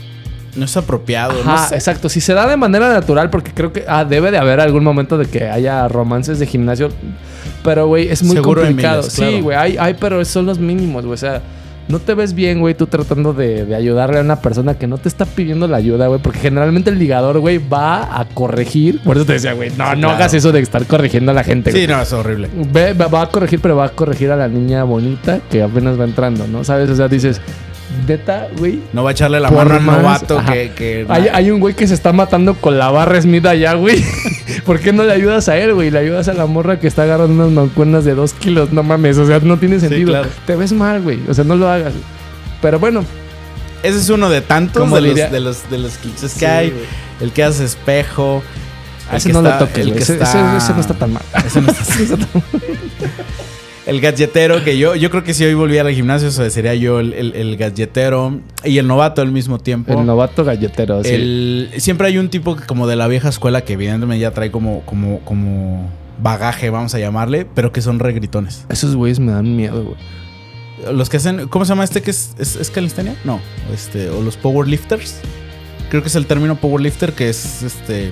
No es apropiado, Ajá, no sé. exacto. Si se da de manera natural, porque creo que ah, debe de haber algún momento de que haya romances de gimnasio. Pero, güey, es muy Seguro complicado. miles, Sí, güey, hay, hay, pero son los mínimos, güey. O sea, no te ves bien, güey, tú tratando de, de ayudarle a una persona que no te está pidiendo la ayuda, güey. Porque generalmente el ligador, güey, va a corregir. Por eso te decía, güey, no, no claro. hagas eso de estar corrigiendo a la gente, güey. Sí, no, es horrible. Ve- va a corregir, pero va a corregir a la niña bonita que apenas va entrando, ¿no? ¿Sabes? O sea, dices, güey. No va a echarle la mano al novato ajá. que... que- Hay, hay un güey que se está matando con la barra Smith allá, güey. ¿Por qué no le ayudas a él, güey? Le ayudas a la morra que está agarrando unas mancuernas de dos kilos. No mames, o sea, no tiene sentido. claro. Te ves mal, güey. O sea, no lo hagas. Pero bueno, Ese es uno de tantos ¿Cómo de los, de los, de los clichés Sí, que hay. güey. El que hace espejo. ese que no está- lo toques, el que Ese, está- ese- ese no está tan mal. Ese no está- El gadgetero, que yo, yo creo que si hoy volviera al gimnasio, o sería yo el, el, el gadgetero y el novato al mismo tiempo. El novato galletero, sí. El- siempre hay un tipo como de la vieja escuela que evidentemente ya trae como, como, como bagaje, vamos a llamarle, pero que son regritones. Esos güeyes me dan miedo, güey. Los que hacen, ¿cómo se llama este que es, es, es calistenia? No, este, o los powerlifters. Creo que es el término powerlifter que es este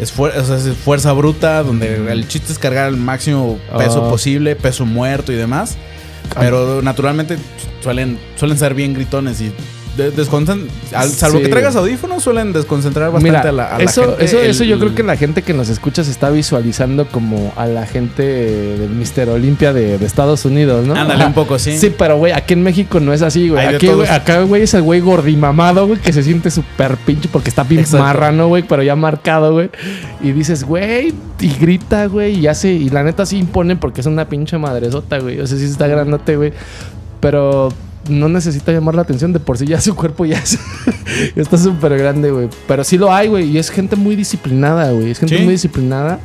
es, fuer- o sea, es fuerza bruta, donde el chiste es cargar el máximo peso Ah. posible, peso muerto y demás. Pero naturalmente suelen, suelen ser bien gritones y de- desconcent- al- salvo Sí. que traigas audífonos, suelen desconcentrar bastante Mira, a la, a la eso, gente. eso, El- eso yo creo que la gente que nos escucha se está visualizando como a la gente del Mister Olimpia de, de Estados Unidos, ¿no? Ándale Ajá. un poco, sí. Sí, pero güey, aquí en México no es así, güey. Aquí, güey, acá, güey, es el güey gordimamado, güey, que se siente súper pinche porque está bien marrano, güey, pero ya marcado, güey. Y dices, güey, y grita, güey, y hace, y la neta sí impone porque es una pinche madresota, güey. O sea, sí está grandote, güey. Pero no necesita llamar la atención. De por sí ya su cuerpo ya, es- ya está súper grande, güey. Pero sí lo hay, güey. Y es gente muy disciplinada, güey. Es gente Sí. muy disciplinada.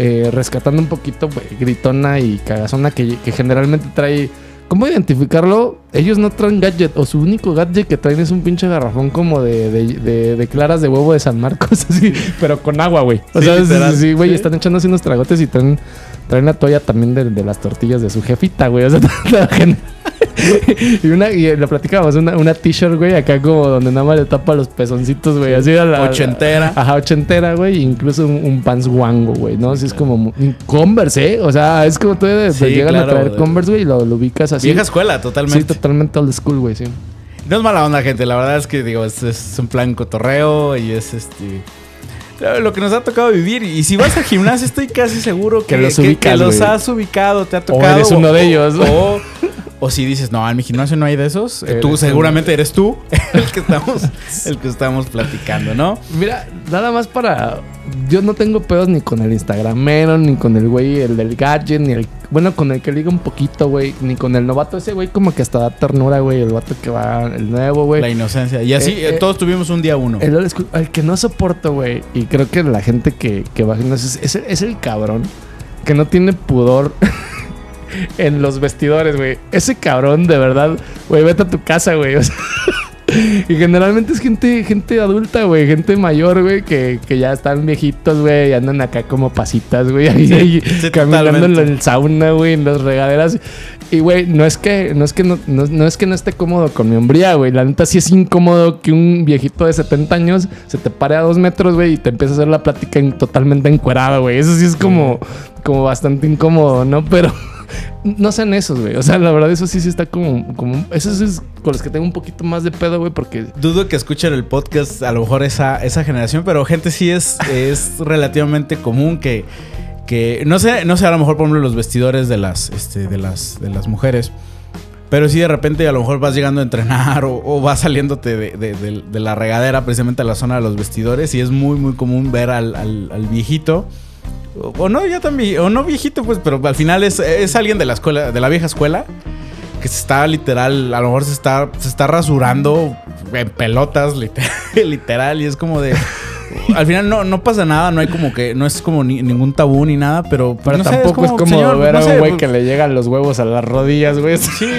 eh, rescatando un poquito, güey, gritona y cagazona que, que generalmente trae. ¿Cómo identificarlo? Ellos no traen gadget, o su único gadget que traen es un pinche garrafón como de, de, de- de claras de huevo de San Marcos, así, pero con agua, güey. O Sí, sea, sí, güey, Sí. están echándose unos tragotes y traen, traen la toalla también de, de las tortillas de su jefita, güey. O sea, la gente- y una, y lo platicábamos, una, una t-shirt, güey, acá como donde nada más le tapa los pezoncitos, güey. Así a la. Ochentera. Ajá, ochentera, güey. Incluso un, un pants guango, güey, ¿no? Así es como un Converse, ¿eh? O sea, es como todavía Sí, llegan claro, a traer güey. Converse, güey, y lo, lo ubicas así. Vieja escuela, Sí, totalmente. totalmente old school, güey, sí. No es mala onda, gente. La verdad es que, digo, es, es un plan cotorreo y es este. Lo que nos ha tocado vivir. Y si vas al gimnasio, estoy casi seguro que, Que los que- que ubicas, los has ubicado, te ha tocado. eres uno de ellos. O, o si dices, no, en mi gimnasio no hay de esos. eh, tú Eres seguramente eres tú el que estamos, el que estamos platicando, ¿no? Mira, nada más para. Yo no tengo pedos ni con el Instagramero, ni con el güey, el del gadget, ni el. Bueno, con el que liga un poquito, güey, ni con el novato ese, güey, como que hasta da ternura, güey, el vato que va, el nuevo, güey. La inocencia. Y así, Eh, eh, eh, todos tuvimos un día uno. El, el que no soporto, güey, y creo que la gente que, que va a gimnasio es, es, es el cabrón que no tiene pudor en los vestidores, güey. Ese cabrón, de verdad, güey, vete a tu casa, güey. o sea, y generalmente es gente, gente adulta, güey, gente mayor, güey, que, que ya están viejitos, güey, y andan acá como pasitas, güey, ahí, ahí sí, caminando en el sauna, güey, en las regaderas. Y, güey, no es que no, es que no, no- no es que no esté cómodo con mi hombría, güey. La neta sí es incómodo que un viejito de 70 años se te pare a dos metros, güey, y te empiece a hacer la plática en- totalmente encuerada, güey. Eso sí es como, como bastante incómodo, ¿no? Pero no sean esos, güey. O sea, la verdad, eso sí, sí está como... como eso sí es con los que tengo un poquito más de pedo, güey, porque... Dudo que escuchen el podcast, a lo mejor esa, esa generación, pero gente sí es, es relativamente común que, que no sé, no sé, a lo mejor por ejemplo los vestidores de las, este, de las, de las mujeres. Pero si de repente a lo mejor vas llegando a entrenar o, vas saliéndote de la regadera precisamente a la zona de los vestidores y es muy muy común ver al, al- al viejito. O, no, ya también, o no viejito, pues, pero al final es, es alguien de la escuela, de la vieja escuela, que se está literal, a lo mejor se está, se está rasurando en pelotas, literal, y es como de. Al final no, no pasa nada, no hay como que, no es como ni- ningún tabú ni nada, pero, no sé, tampoco es, como, como señor, ver no a un güey pues, que le llegan los huevos a las rodillas, güey.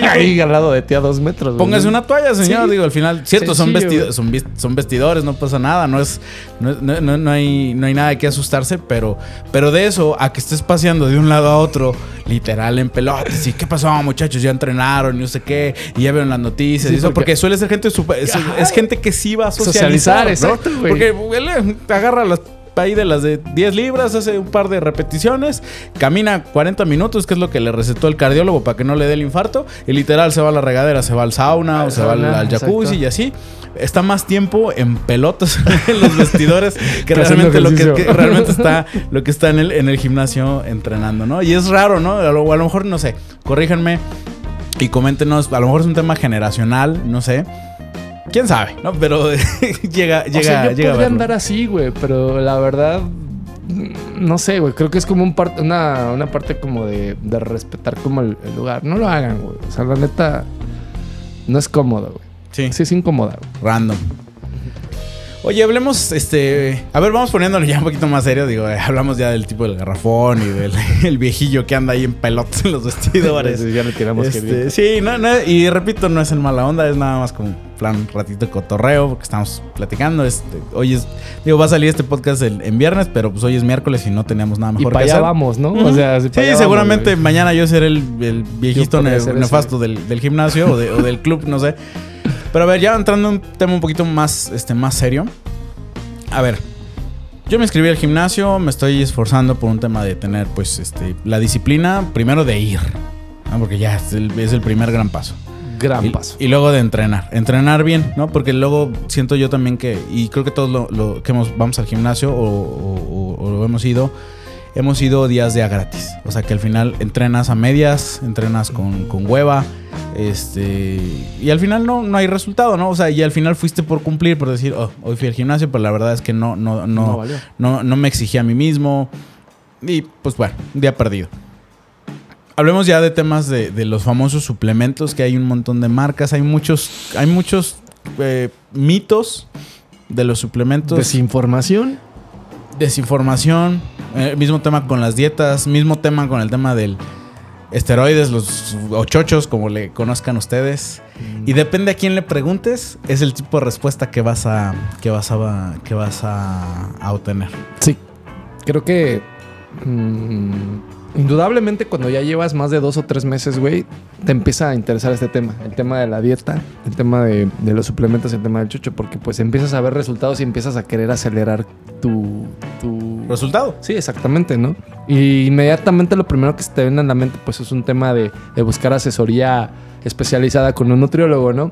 ahí al lado de ti a dos metros. güey. Póngase una toalla, señor. Sí. Digo, al final, cierto, son, vestido- son, son vestidores, no pasa nada. No es. No, no- no- no hay, no hay nada de qué asustarse, pero, pero de eso a que estés paseando de un lado a otro, literal en pelotas. ¿Y qué pasó, muchachos? Ya entrenaron y no sé qué. Y ya vieron las noticias. Sí, y eso, porque- porque, suele ser gente super- es, gente que sí va a socializar. Socializar, ¿no? exacto, güey. Porque él agarra las ahí de las de 10 libras, hace un par de repeticiones, camina 40 minutos, que es lo que le recetó el cardiólogo para que no le dé el infarto, y literal se va a la regadera, se va al sauna, Al o se va al, jacuzzi exacto. y así. Está más tiempo en pelotas en los vestidores que realmente lo que, realmente está lo que está en el, en el gimnasio entrenando, ¿no? Y es raro, ¿no? A lo, a lo mejor, no sé, corríjanme. Y coméntenos, a lo mejor es un tema generacional, no sé. ¿Quién sabe? ¿No? Pero llega, llega, o sea, yo llega a podría andar así, güey, pero la verdad, no sé, güey. Creo que es como un part- una, una parte como de, de respetar como el, el lugar. No lo hagan, güey. O sea, la neta, no es cómodo, güey. Sí, Sí, es incómoda, güey. random. Oye, hablemos, este... A ver, vamos poniéndolo ya un poquito más serio. Digo, eh, hablamos ya del tipo del garrafón y del el viejillo que anda ahí en pelotas en los vestidores. ya le tiramos que bien. Este, sí, no, no, y repito, no es en mala onda, es nada más como plan ratito de cotorreo, porque estamos platicando. Este, hoy es, digo, va a salir este podcast el- en viernes, pero pues hoy es miércoles y no teníamos nada Y mejor para que allá hacer. vamos, ¿no? O sea, Sí, para seguramente mañana yo seré el, el viejito ne- nefasto del, del gimnasio o, de- o del club, no sé. Pero a ver, ya entrando en un tema un poquito más, este, más serio. A ver, yo me inscribí al gimnasio, me estoy esforzando por un tema de tener, pues, este, la disciplina, primero de ir, ¿no? porque ya es el, es el primer gran paso. Gran Y, paso. y luego de entrenar. Entrenar bien, ¿no? Porque luego siento yo también que, y creo que todos lo, lo- que hemos, vamos al gimnasio o, o- o- o lo hemos ido, hemos ido días de a gratis. O sea que al final entrenas a medias, entrenas con, con hueva. Este. Y al final no, no hay resultado, ¿no? O sea, y al final fuiste por cumplir, por decir, oh, hoy fui al gimnasio, pero la verdad es que no, no, no, No no, no me exigí a mí mismo. Y pues bueno, un día perdido. Hablemos ya de temas de, de los famosos suplementos, que hay un montón de marcas, hay muchos, hay muchos eh, mitos de los suplementos. Desinformación. Desinformación, eh, mismo tema con las dietas, mismo tema con el tema del esteroides, los ochochos, como le conozcan ustedes. Y depende a quién le preguntes, es el tipo de respuesta que vas a, que vas a, que vas a, a obtener. Sí. Creo que. mm, indudablemente, cuando ya llevas más de dos o tres meses, güey, te empieza a interesar este tema. El tema de la dieta, el tema de, de los suplementos, el tema del chucho, porque pues empiezas a ver resultados y empiezas a querer acelerar tu. tu... Resultado. Sí, exactamente, ¿no? Y inmediatamente lo primero que se te viene a la mente, pues es un tema de, de buscar asesoría especializada con un nutriólogo, ¿no?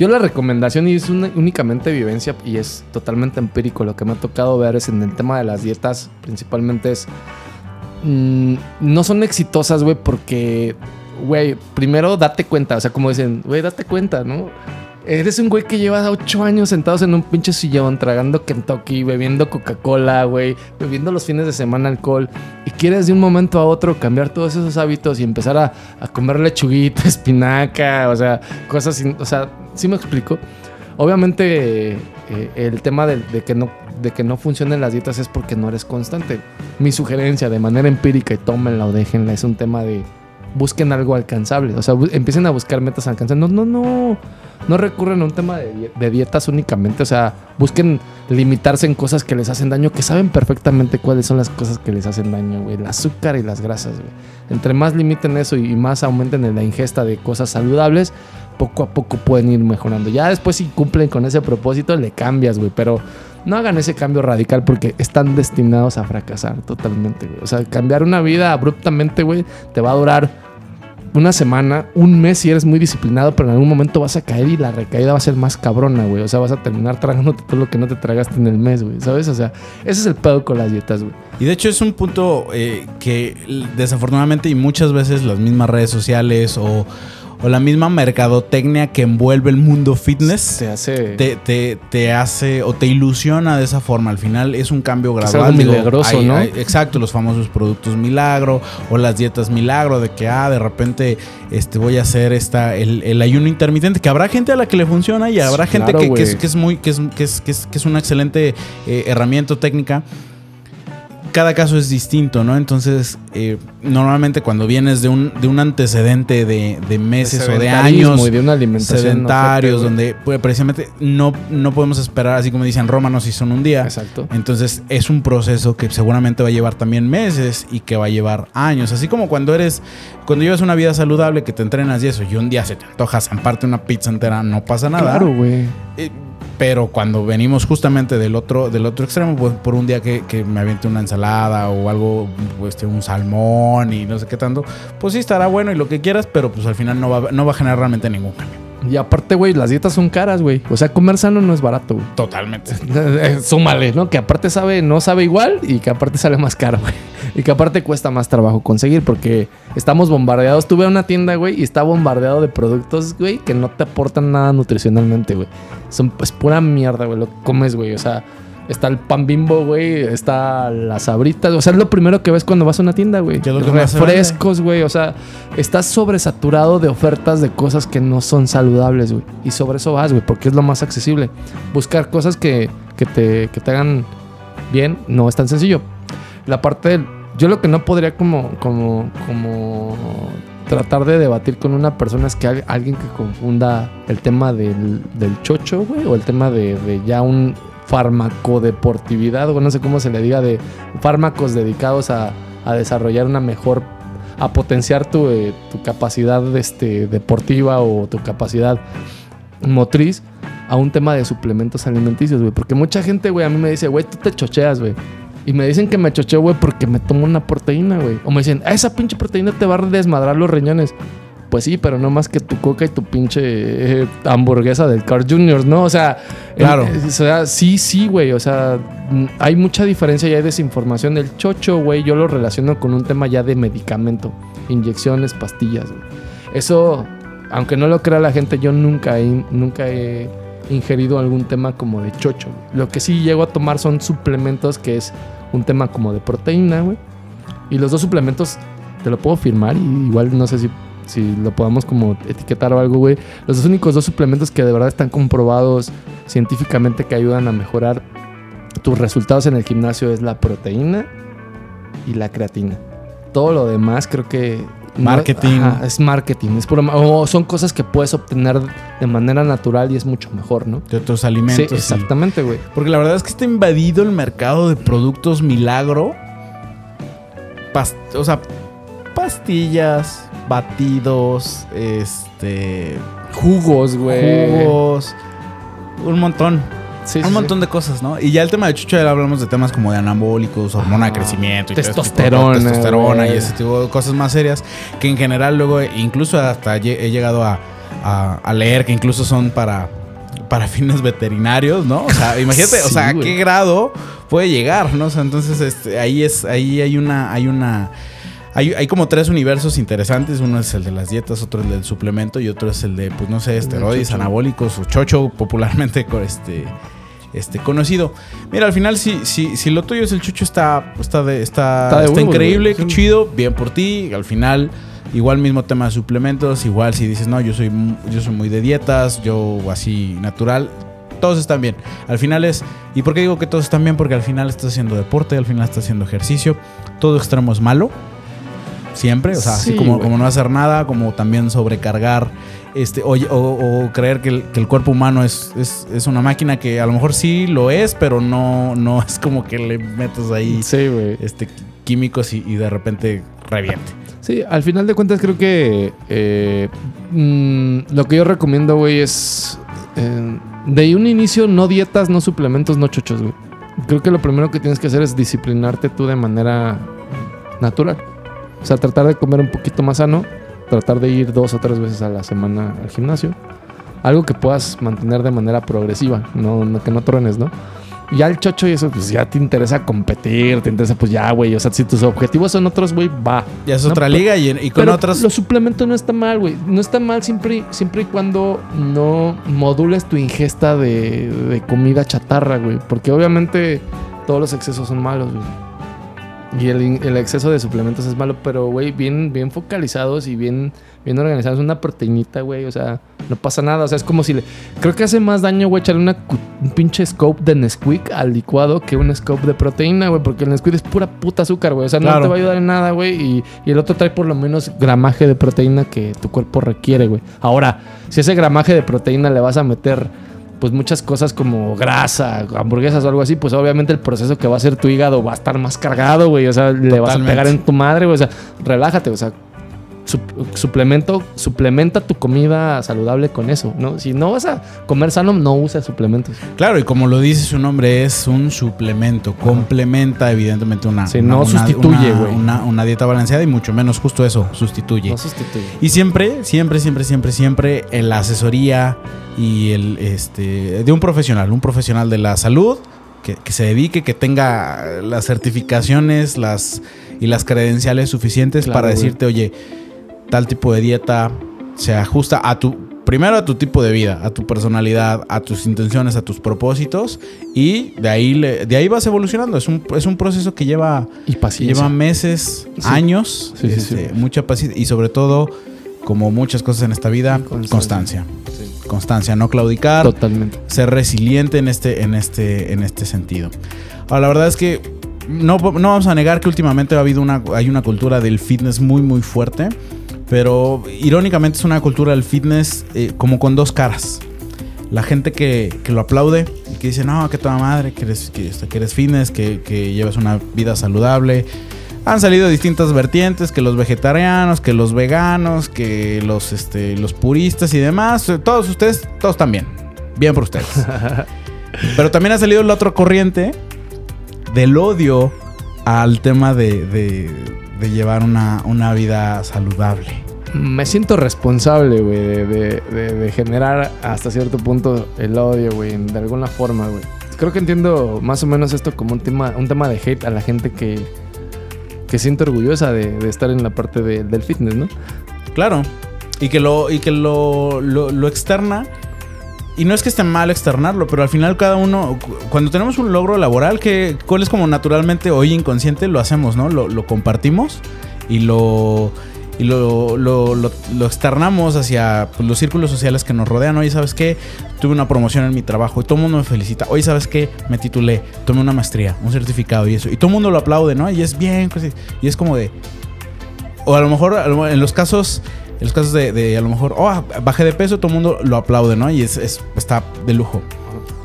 Yo la recomendación, y es únicamente vivencia y es totalmente empírico, lo que me ha tocado ver es en el tema de las dietas, principalmente es... mm, no son exitosas, güey, porque, güey, primero date cuenta, o sea, como dicen, güey, date cuenta, ¿no? Eres un güey que lleva ocho años sentados en un pinche sillón, tragando Kentucky, bebiendo Coca-Cola, güey, bebiendo los fines de semana alcohol, y quieres de un momento a otro cambiar todos esos hábitos y empezar a, a comer lechuguita, espinaca, o sea, cosas, sin- o sea, ¿sí me explico? Obviamente eh, el tema de, de que no, de que no funcionen las dietas es porque no eres constante. Mi sugerencia de manera empírica y tómenla o déjenla es un tema de busquen algo alcanzable. O sea, empiecen a buscar metas alcanzables. No, no, no. No recurren a un tema de, die- de dietas únicamente. O sea, busquen limitarse en cosas que les hacen daño, que saben perfectamente cuáles son las cosas que les hacen daño, güey. El azúcar y las grasas, güey. Entre más limiten eso y más aumenten en la ingesta de cosas saludables, poco a poco pueden ir mejorando. Ya después si cumplen con ese propósito, le cambias, güey. Pero no hagan ese cambio radical porque están destinados a fracasar totalmente, güey. O sea, cambiar una vida abruptamente, güey, te va a durar una semana, un mes si eres muy disciplinado, pero en algún momento vas a caer y la recaída va a ser más cabrona, güey. O sea, vas a terminar tragándote todo lo que no te tragaste en el mes, güey. ¿Sabes? O sea, ese es el pedo con las dietas, güey. Y de hecho es un punto eh, que desafortunadamente y muchas veces las mismas redes sociales o, o la misma mercadotecnia que envuelve el mundo fitness Te hace... te, te- te hace o te ilusiona de esa forma. Al final es un cambio Es gradual. Digo, milagroso, hay- ¿no? hay- exacto, los famosos productos milagro o las dietas milagro de que, ah, de repente este, voy a hacer esta, el, el ayuno intermitente, que habrá gente a la que le funciona y habrá Sí, gente claro, que, que es, que es muy, que es, que es, que es, que es una excelente eh, herramienta técnica. Cada caso es distinto, ¿no? Entonces, eh, normalmente cuando vienes de un, de un antecedente de, de meses o de años y de una alimentación sedentarios, donde pues, precisamente no, no podemos esperar, así como dicen Roma nos hizo en un día. Exacto. Entonces es un proceso que seguramente va a llevar también meses y que va a llevar años. Así como cuando eres, cuando llevas una vida saludable, que te entrenas y eso, y un día se te antoja zamparte una pizza entera, no pasa nada. Claro, güey. Eh, pero cuando venimos justamente del otro, del otro extremo, pues por un día que, que me aviente una ensalada o algo, pues, este, un salmón y no sé qué tanto, pues sí estará bueno y lo que quieras, pero pues al final no va, no va a generar realmente ningún cambio. Y aparte, güey, las dietas son caras, güey. O sea, comer sano no es barato, güey. Totalmente. Súmale, ¿no? Que aparte sabe, no sabe igual y que aparte sale más caro, güey. Y que aparte cuesta más trabajo conseguir porque estamos bombardeados. Tuve una tienda, güey, y está bombardeado de productos, güey, que no te aportan nada nutricionalmente, güey. Son, es pura mierda, güey, lo que comes, güey. O sea, está el pan bimbo, güey, está las sabritas. O sea, es lo primero que ves cuando vas a una tienda, güey. ¿Qué es lo que más se vende? Refrescos, güey. O sea, estás sobresaturado de ofertas de cosas que no son saludables, güey. Y sobre eso vas, güey, porque es lo más accesible. Buscar cosas que, que te, que te hagan bien no es tan sencillo. La parte del- Yo lo que no podría como... como, como tratar de debatir con una persona es que al- alguien que confunda el tema del, del chocho, güey, o el tema de, de ya un farmacodeportividad, o no sé cómo se le diga, de fármacos dedicados a, desarrollar una mejor, a potenciar tu, eh, tu capacidad este, deportiva o tu capacidad motriz a un tema de suplementos alimenticios, güey. Porque mucha gente, güey, a mí me dice, güey, tú te chocheas, güey. Y me dicen que me chocheo, güey, porque me tomo una proteína, güey. O me dicen, "Ah, esa pinche proteína te va a desmadrar los riñones. Pues sí, pero no más que tu coca y tu pinche eh, hamburguesa del Carl Jr., ¿no? O sea, Claro. el- o sea, sí, sí, güey. O sea, mm, hay mucha diferencia y hay desinformación. El chocho, güey, yo lo relaciono con un tema ya de medicamento, inyecciones, pastillas, güey. Eso, aunque no lo crea la gente, yo nunca he, nunca he ingerido algún tema como de chocho. Lo que sí llego a tomar son suplementos, que es un tema como de proteína, güey. Y los dos suplementos te lo puedo firmar y igual no sé si, si lo podamos como etiquetar o algo, güey. Los dos únicos dos suplementos que de verdad están comprobados científicamente que ayudan a mejorar tus resultados en el gimnasio es la proteína y la creatina. Todo lo demás creo que... no- Marketing. Ajá, es marketing. Es puro o son cosas que puedes obtener de manera natural y es mucho mejor, ¿no? De otros Sí, alimentos. y- exactamente, güey. Porque la verdad es que está invadido el mercado de productos milagro. O sea, pastillas, batidos, este. Jugos, güey. Jugos. Un montón. Sí, un sí. montón de cosas, ¿no? Y ya el tema de Chucho, ya hablamos de temas como de anabólicos, hormona de Ah, crecimiento, y tipo testosterona, testosterona y ese tipo de cosas más serias. Que en general, luego, incluso hasta he llegado a, a- a leer que incluso son para, para fines veterinarios, ¿no? O sea, imagínate, o sea, a qué grado puede llegar, ¿no? O sea, entonces este, ahí es, ahí hay una, hay una. Hay, hay como tres universos interesantes. Uno es el de las dietas, otro el del suplemento y otro es el de, pues no sé, esteroides, anabólicos o chocho, popularmente este, este, conocido. Mira, al final, si, si, si lo tuyo es el chucho, está, está, de- está, Está de está huevos, increíble, chido, bien por ti. Al final, igual mismo tema de suplementos, igual si dices, no, yo soy, yo soy muy de dietas, yo así natural. Todos están bien. Al final es. ¿Y por qué digo que todos están bien? Porque al final estás haciendo deporte, al final estás haciendo ejercicio. Todo extremo es malo. Siempre. O sea, así Sí, como, como no hacer nada, como también sobrecargar. Este, o, o- o creer que el, que el cuerpo humano es, es, es una máquina que a lo mejor sí lo es, pero no, no es como que le metas ahí Sí, este, químicos y, y de repente reviente. Sí, al final de cuentas creo que eh, mm, lo que yo recomiendo, güey, es eh, de un inicio no dietas, no suplementos, no chochos, güey. Creo que lo primero que tienes que hacer es disciplinarte tú de manera natural. O sea, tratar de comer un poquito más sano, tratar de ir dos o tres veces a la semana al gimnasio. Algo que puedas mantener de manera progresiva, no, no- que no truenes, ¿no? Y ya el chocho y eso, pues ya te interesa competir, te interesa, pues ya, güey. O sea, si tus objetivos son otros, güey, va. Ya es No, otra pero- liga y, y con Pero otras. los suplementos no está mal, güey. No está mal siempre, siempre y cuando no modules tu ingesta de, de comida chatarra, güey. Porque obviamente todos los excesos son malos, güey. Y el, el exceso de suplementos es malo, pero, güey, bien, bien focalizados y bien, bien organizados. Una proteinita, güey. O sea, no pasa nada. O sea, es como si le. Creo que hace más daño, güey, echarle una, un pinche scope de Nesquik al licuado que un scope de proteína, güey. Porque el Nesquik es pura puta azúcar, güey. O sea, no te va a ayudar en nada, güey. Y, y el otro trae por lo menos gramaje de proteína que tu cuerpo requiere, güey. Ahora, si ese gramaje de proteína le vas a meter pues muchas cosas como grasa, hamburguesas o algo así, pues obviamente el proceso que va a hacer tu hígado va a estar más cargado, güey. O sea, le vas a pegar en tu madre, güey. O sea, relájate, o sea, suplemento, suplementa tu comida saludable con eso, ¿no? Si no vas a comer sano, no uses suplementos. Claro, y como lo dice su nombre, es un suplemento. Complementa, evidentemente, una. Sí, una- no una- sustituye, güey. Una, una dieta balanceada y mucho menos justo eso, sustituye. No sustituye. Y siempre, siempre, siempre, siempre, siempre en la asesoría y el este de un profesional, un profesional de la salud que, que se dedique, que tenga las certificaciones, las y las credenciales suficientes Claro, para decirte, oye, tal tipo de dieta se ajusta a tu primero a tu tipo de vida, a tu personalidad, a tus intenciones, a tus propósitos y de ahí le- de ahí vas evolucionando. Es un, es un proceso que lleva Y que paciencia. lleva meses, Sí. años, Sí, sí, este, sí. mucha paciencia y sobre todo, como muchas cosas en esta vida, Constancia. constancia. Sí, Constancia, no claudicar, Totalmente. ser resiliente en este, en este, en este sentido. Ahora, la verdad es que no, no vamos a negar que últimamente ha habido una, hay una cultura del fitness muy, muy fuerte. Pero irónicamente es una cultura del fitness eh, como con dos caras. La gente que, que lo aplaude y que dice, no, que toda madre, que eres, que, que eres fitness, que, que llevas una vida saludable. Han salido distintas vertientes, que los vegetarianos, que los veganos, que los, este, los puristas y demás. Todos ustedes, todos también. Bien por ustedes. Pero también ha salido la otra corriente del odio al tema de, de- de llevar una, una vida saludable. Me siento responsable, güey, de, de- de- de generar hasta cierto punto el odio, güey, de alguna forma, güey. Creo que entiendo más o menos esto como un tema, un tema de hate a la gente que, que siente orgullosa de, estar en la parte de- del fitness, ¿no? Claro. Y que lo, y que lo, lo, lo externa. Y no es que esté mal externarlo, pero al final cada uno, cu- cuando tenemos un logro laboral, que cuál es como naturalmente hoy inconsciente, lo hacemos, ¿no? Lo, compartimos y lo, y lo, lo, externamos hacia pues, los círculos sociales que nos rodean. Oye, ¿sabes qué? Tuve una promoción en mi trabajo y todo el mundo me felicita. Oye, ¿sabes qué? Me titulé, tomé una maestría, un certificado y eso. Y todo el mundo lo aplaude, ¿no? Y es bien, pues, y es como de, o a lo mejor en los casos en los casos de, de a lo mejor oh bajé de peso todo el mundo lo aplaude no y es, es- está de lujo.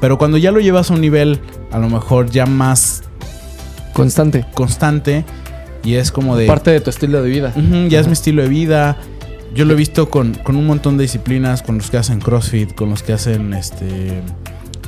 Pero cuando ya lo llevas a un nivel a lo mejor ya más Constante. constante y es como de Parte de tu estilo de vida. "Ujú, ya es mi estilo de vida. Yo lo he visto con, con un montón de disciplinas con los que hacen CrossFit con los que hacen este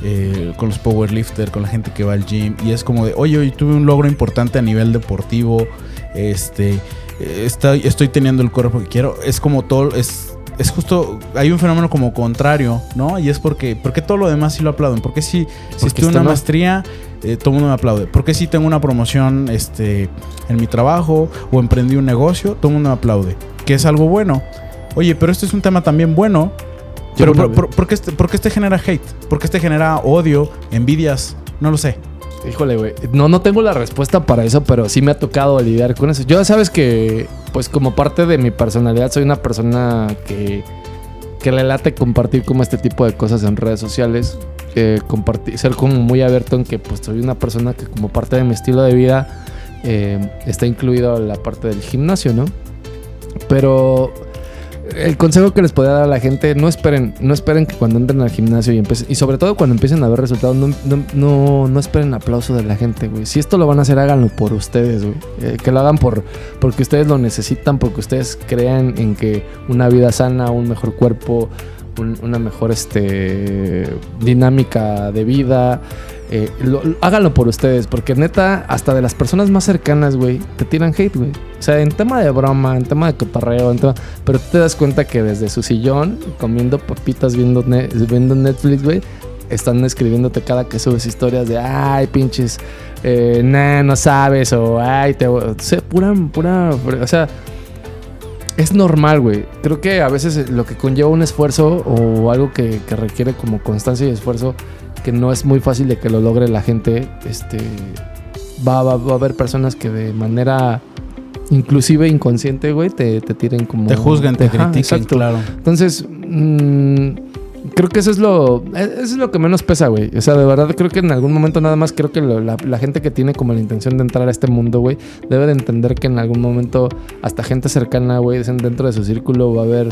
eh, con los powerlifter, con la gente que va al gym. Y es como de, oye, hoy tuve un logro importante a nivel deportivo, este, eh, estoy, estoy teniendo el cuerpo que quiero, es como todo, es, es justo, hay un fenómeno como contrario, ¿no? Y es porque, porque todo lo demás sí lo aplauden, porque si, si estoy en esto una maestría, eh, todo el mundo me aplaude, porque si tengo una promoción este, en mi trabajo o emprendí un negocio, todo el mundo me aplaude, que es algo bueno. Oye, pero este es un tema también bueno, pero ¿por qué este, por qué este genera hate? ¿Por qué este genera odio, envidias? No lo sé. Híjole, güey. No, no tengo la respuesta para eso, pero sí me ha tocado lidiar con eso. Yo sabes que, pues como parte de mi personalidad, soy una persona que, que le late compartir como este tipo de cosas en redes sociales. Que compartir, ser como muy abierto en que pues soy una persona que como parte de mi estilo de vida eh, está incluido la parte del gimnasio, ¿no? Pero el consejo que les podría dar a la gente, no esperen, no esperen que cuando entren al gimnasio y empiecen, y sobre todo cuando empiecen a ver resultados, no, no, no, no esperen aplauso de la gente, güey. Si esto lo van a hacer, háganlo por ustedes, güey. Eh, que lo hagan por, porque ustedes lo necesitan, porque ustedes crean en que una vida sana, un mejor cuerpo, un- una mejor este, dinámica de vida. Eh, lo- lo- háganlo por ustedes, porque neta, hasta de las personas más cercanas, güey, te tiran hate, güey. O sea, en tema de broma, en tema de cotorreo, en tema- pero tú te das cuenta que desde su sillón, comiendo papitas, viendo, viendo Netflix, güey, están escribiéndote cada que subes historias de, ay, pinches, eh, nah, no sabes, o ay, te... O sea, pura, pura, o sea, es normal, güey. Creo que a veces lo que conlleva un esfuerzo o algo que requiere como constancia y esfuerzo, que no es muy fácil de que lo logre la gente, este, va, va- va a haber personas que de manera inclusive inconsciente, güey, te, te tiren como... Te juzgan, te critican, exacto. claro. Entonces, mm, creo que eso es lo eso es lo que menos pesa, güey. O sea, de verdad creo que en algún momento nada más creo que lo- la, la gente que tiene como la intención de entrar a este mundo, güey, debe de entender que en algún momento hasta gente cercana, güey, dentro de su círculo va a haber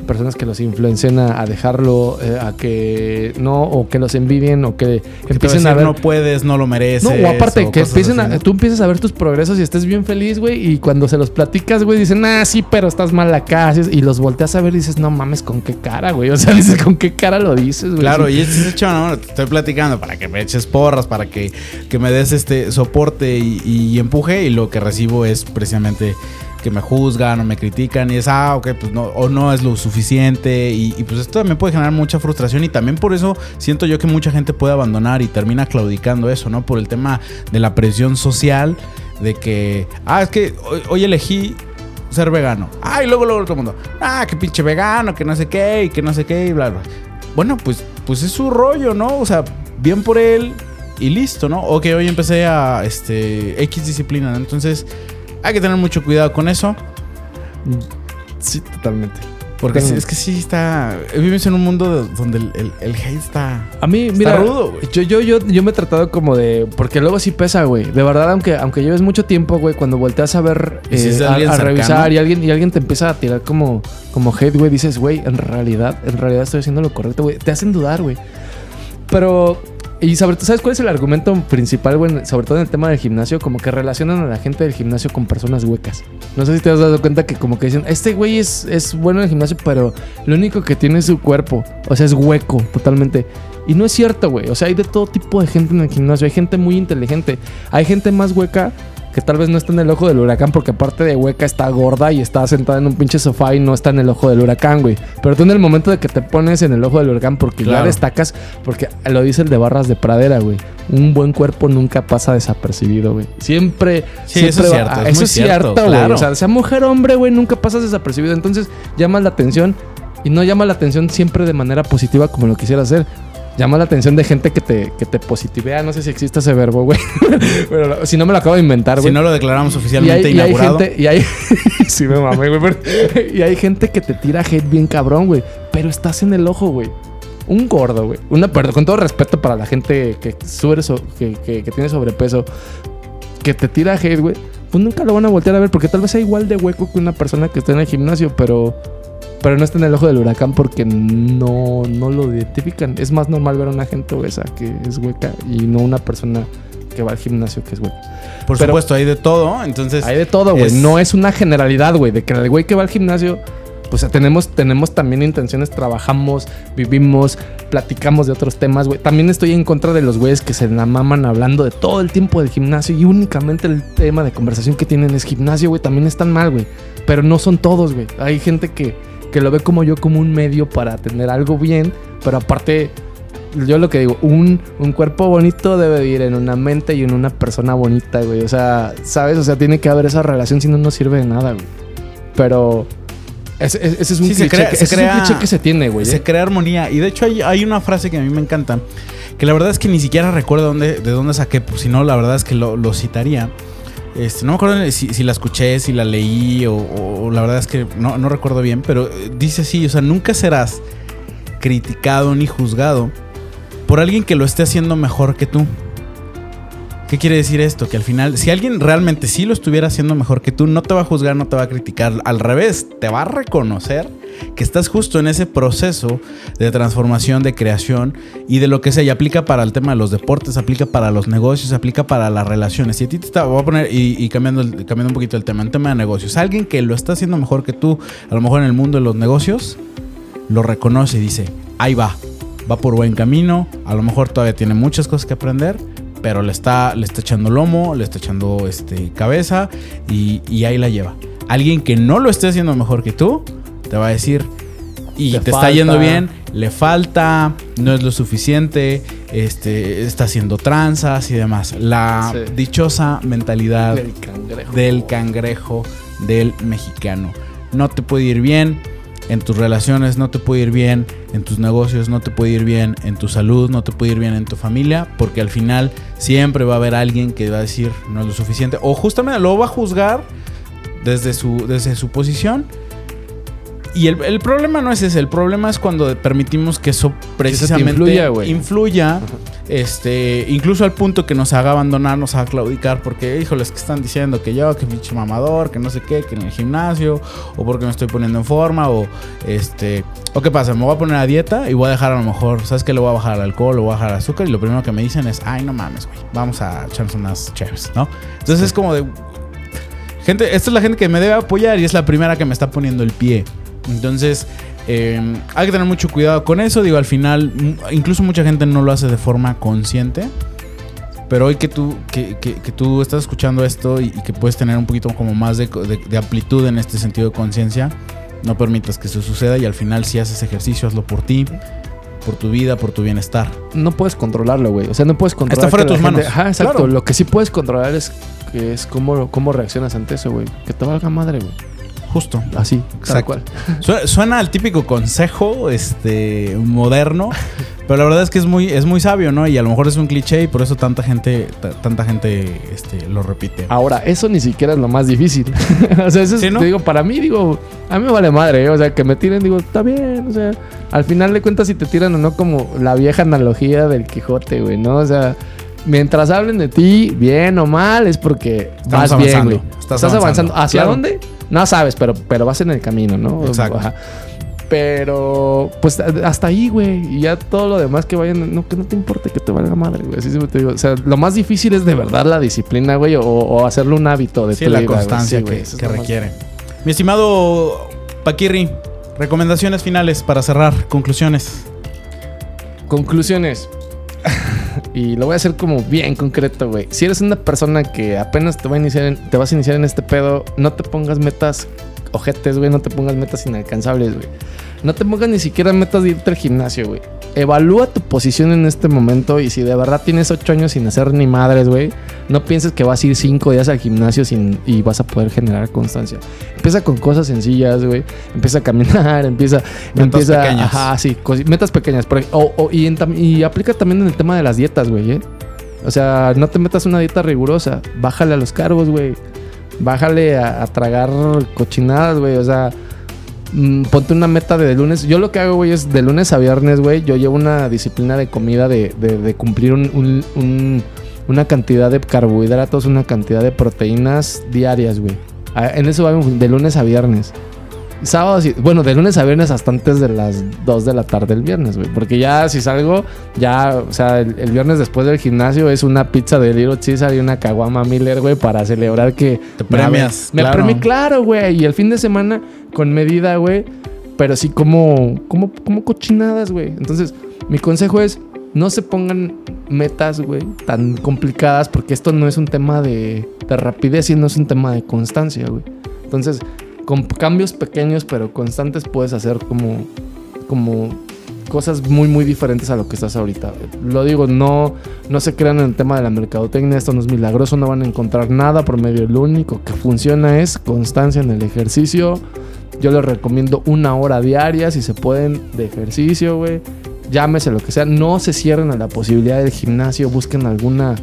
personas que los influencien a, a dejarlo, eh, a que no, o que los envidien, o que, Que empiecen a ver. no puedes, no lo mereces. No, o aparte, que empiecen así, a, ¿no? tú empiezas a ver tus progresos y estés bien feliz, güey, y cuando se los platicas, güey, dicen, ah, sí, pero estás mal acá, y los volteas a ver y dices, no mames, ¿con qué cara, güey? O sea, dices, ¿con qué cara lo dices, güey? Claro, y este es hecho, no, te estoy platicando para que me eches porras, para que, que me des este soporte y, y empuje, y lo que recibo es precisamente que me juzgan o me critican y es, ah, ok, pues no, o no es lo suficiente y, pues esto también puede generar mucha frustración y también por eso siento yo que mucha gente puede abandonar y termina claudicando eso, ¿no? Por el tema de la presión social, de que, ah, es que hoy, elegí ser vegano. Ah, y luego, luego todo el mundo, ah, que pinche vegano, que no sé qué, y que no sé qué, y bla, bla. Bueno, pues, pues es su rollo, ¿no? O sea, bien por él y listo, ¿no? O que hoy empecé a, este, X disciplina, ¿no? Entonces, hay que tener mucho cuidado con eso. Sí, totalmente. Porque sí, es que sí está... Vives en un mundo donde el, el- el hate está... A mí, Está mira, rudo, güey. yo, yo, yo, yo me he tratado como de. Porque luego sí pesa, güey. De verdad, aunque, aunque lleves mucho tiempo, güey, cuando volteas a ver, Y si eh, de a, a revisar y alguien, y alguien te empieza a tirar como, como hate, güey, dices, güey, en realidad, en realidad estoy haciendo lo correcto, güey. Te hacen dudar, güey. Pero. Y sobre, ¿sabes cuál es el argumento principal, güey? Sobre todo en el tema del gimnasio, como que relacionan a la gente del gimnasio con personas huecas. No sé si te has dado cuenta que como que dicen, este güey es, es bueno en el gimnasio, pero lo único que tiene es su cuerpo. O sea, es hueco totalmente. Y no es cierto, güey. O sea, hay de todo tipo de gente en el gimnasio. Hay gente muy inteligente. Hay gente más hueca que tal vez no está en el ojo del huracán porque aparte de hueca está gorda y está sentada en un pinche sofá y no está en el ojo del huracán, güey. Pero tú en el momento de que te pones en el ojo del huracán porque ya Claro. destacas, porque lo dice el de barras de pradera, güey. Un buen cuerpo nunca pasa desapercibido, güey. Siempre, Sí, siempre eso es cierto, es eso muy es cierto, cierto, güey. claro. O sea, sea mujer o hombre, güey, nunca pasas desapercibido. Entonces llamas la atención y no llama la atención siempre de manera positiva como lo quisiera hacer. Llama la atención de gente que te, que te positivea. No sé si existe ese verbo, güey. Pero si no me lo acabo de inventar, Si güey. no lo declaramos y hay, oficialmente y hay inaugurado. gente, y hay, sí me mamé, güey. pero- y hay gente que te tira hate bien cabrón, güey. Pero estás en el ojo, güey. Un gordo, güey. Una, perdón, con todo respeto para la gente que sube so- que, que- que tiene sobrepeso, que te tira hate, güey. Pues nunca lo van a voltear a ver porque tal vez sea igual de hueco que una persona que está en el gimnasio, pero pero no está en el ojo del huracán porque no, no lo identifican. Es más normal ver a una gente obesa que es hueca y no una persona que va al gimnasio que es hueca. Por pero- supuesto, hay de todo. Entonces, Hay de todo, güey. es- No es una generalidad, güey. De que el güey que va al gimnasio, pues tenemos, tenemos también intenciones, trabajamos, vivimos, platicamos de otros temas, güey. También estoy en contra de los güeyes que se la maman hablando de todo el tiempo del gimnasio y únicamente el tema de conversación que tienen es gimnasio, güey. También están mal, güey. Pero no son todos, güey. Hay gente que, que lo ve como yo, como un medio para tener algo bien, pero aparte yo lo que digo, un, un cuerpo bonito debe vivir en una mente y en una persona bonita, güey. O sea, ¿sabes? O sea, tiene que haber esa relación, si no, no sirve de nada, güey. Pero ese, es un, Sí, se cliché, crea- que, se ese es un crea- cliché que se tiene, güey. se ¿eh? crea armonía. Y de hecho hay, hay una frase que a mí me encanta, que la verdad es que ni siquiera recuerdo dónde, de dónde saqué, pues si no, la verdad es que lo, lo citaría. Este, no me acuerdo si, la escuché, si la leí o, o la verdad es que no, no recuerdo bien, pero eh, dice así, o sea, nunca serás criticado ni juzgado por alguien que lo esté haciendo mejor que tú. ¿Qué quiere decir esto? Que al final, si alguien realmente sí lo estuviera haciendo mejor que tú, no te va a juzgar, no te va a criticar. Al revés, te va a reconocer que estás justo en ese proceso de transformación, de creación y de lo que sea. Y aplica para el tema de los deportes, aplica para los negocios, aplica para las relaciones. Y a ti te está, voy a poner, y, y cambiando, cambiando un poquito el tema, en tema de negocios. Alguien que lo está haciendo mejor que tú, a lo mejor en el mundo de los negocios, lo reconoce y dice, ahí va, va por buen camino, a lo mejor todavía tiene muchas cosas que aprender, pero le está, le está echando lomo, le está echando este, cabeza y, y ahí la lleva. Alguien que no lo esté haciendo mejor que tú, te va a decir, y Te te, está yendo bien, le falta, no es lo suficiente, este, está haciendo tranzas y demás. La Sí. dichosa mentalidad Del cangrejo. del cangrejo del mexicano. No te puede ir bien en tus relaciones, no te puede ir bien en tus negocios, no te puede ir bien en tu salud, no te puede ir bien en tu familia, porque al final siempre va a haber alguien que va a decir no es lo suficiente o justamente lo va a juzgar desde su, desde su posición y el, el problema no es ese, el problema es cuando permitimos que eso precisamente influya, este, incluso al punto que nos haga abandonar, nos haga claudicar, porque, híjoles, que están diciendo que yo, que pinche mamador, que no sé qué, que en el gimnasio, o porque me estoy poniendo en forma, o este, o qué pasa, me voy a poner a dieta y voy a dejar a lo mejor, ¿sabes qué? Le voy a bajar el alcohol, le voy a bajar el azúcar, y lo primero que me dicen es, ay, no mames, güey, vamos a echarnos unas chéves, ¿no? Entonces es como de, gente, esta es la gente que me debe apoyar y es la primera que me está poniendo el pie. Entonces, eh, hay que tener mucho cuidado con eso. Digo, al final, incluso mucha gente no lo hace de forma consciente. Pero hoy que tú, que, que- que tú estás escuchando esto y, y que puedes tener un poquito como más de, de- de amplitud en este sentido de conciencia, no permitas que eso suceda y al final si haces ejercicio, hazlo por ti, por tu vida, por tu bienestar. no puedes controlarlo, güey. O sea, no puedes controlar. Está fuera de tus gente- manos. Ajá, exacto. Claro. Lo que sí puedes controlar es, que es cómo, cómo reaccionas ante eso, güey. Que te valga madre, güey. Justo. Así, tal cual. Suena, suena al típico consejo este, moderno, pero la verdad es que es muy, es muy sabio, ¿no? Y a lo mejor es un cliché y por eso tanta gente, ta- tanta gente este, lo repite. Ahora, eso ni siquiera es lo más difícil. o sea, eso es, Sí, ¿no? te digo, para mí, digo, a mí me vale madre, ¿eh? O sea, que me tiren, digo, está bien, o sea, al final de cuentas, si te tiran o no, como la vieja analogía del Quijote, güey, ¿no? O sea, mientras hablen de ti, bien o mal, es porque Estamos vas bien, güey. Estás Estás, avanzando. avanzando. ¿Hacia Claro. dónde? No sabes, pero, pero vas en el camino, ¿no? Exacto. Ajá. Pero, pues hasta ahí, güey. Y ya todo lo demás que vayan, no, que no te importe que te valga madre, güey. Así siempre te digo. O sea, lo más difícil es de verdad la disciplina, güey, o, o hacerlo un hábito de Sí, tu la vida, güey. constancia Sí, que, más- requiere. Mi estimado Paquirri, recomendaciones finales para cerrar, conclusiones. Conclusiones. Y lo voy a hacer como bien concreto, güey. Si eres una persona que apenas te va a iniciar te vas a iniciar en este pedo, no te pongas metas ojetes, güey. No te pongas metas inalcanzables, güey. No te pongas ni siquiera metas de irte al gimnasio, güey. Evalúa tu posición en este momento y si de verdad tienes ocho años sin hacer ni madres, güey, no pienses que vas a ir cinco días al gimnasio sin, y vas a poder generar constancia. Empieza con cosas sencillas, güey. Empieza a caminar, empieza, Metas empieza, pequeñas. ajá, sí, metas pequeñas. y, en tam- y aplica también en el tema de las dietas, güey, ¿eh? O sea, no te metas una dieta rigurosa. Bájale a los carbos, güey. Bájale a, tragar cochinadas, güey. O sea, mm, ponte una meta de lunes. Yo lo que hago, güey, es de lunes a viernes, güey. Yo llevo una disciplina de comida de, de- de cumplir un- un- un- una cantidad de carbohidratos, una cantidad de proteínas diarias, güey. En eso va de lunes a viernes. Sábados y, bueno, de lunes a viernes hasta antes de las 2 de la tarde el viernes, güey. Porque ya si salgo, ya, o sea, el, el viernes después del gimnasio es una pizza de Little Caesar y una caguama Miller, güey, para celebrar que... Te premias, Me claro. premié, claro, güey. Y el fin de semana con medida, güey. Pero sí como, como, como cochinadas, güey. Entonces, mi consejo es, no se pongan metas, güey, tan complicadas porque esto no es un tema de, de rapidez y no es un tema de constancia, güey. Entonces, con cambios pequeños pero constantes puedes hacer como, como cosas muy, muy diferentes a lo que estás ahorita. Lo digo, no, no se crean en el tema de la mercadotecnia, esto no es milagroso, no van a encontrar nada por medio. Lo único que funciona es constancia en el ejercicio. Yo les recomiendo una hora diaria, si se pueden, de ejercicio, güey. Llámese lo que sea. No se cierren a la posibilidad del gimnasio. Busquen alguna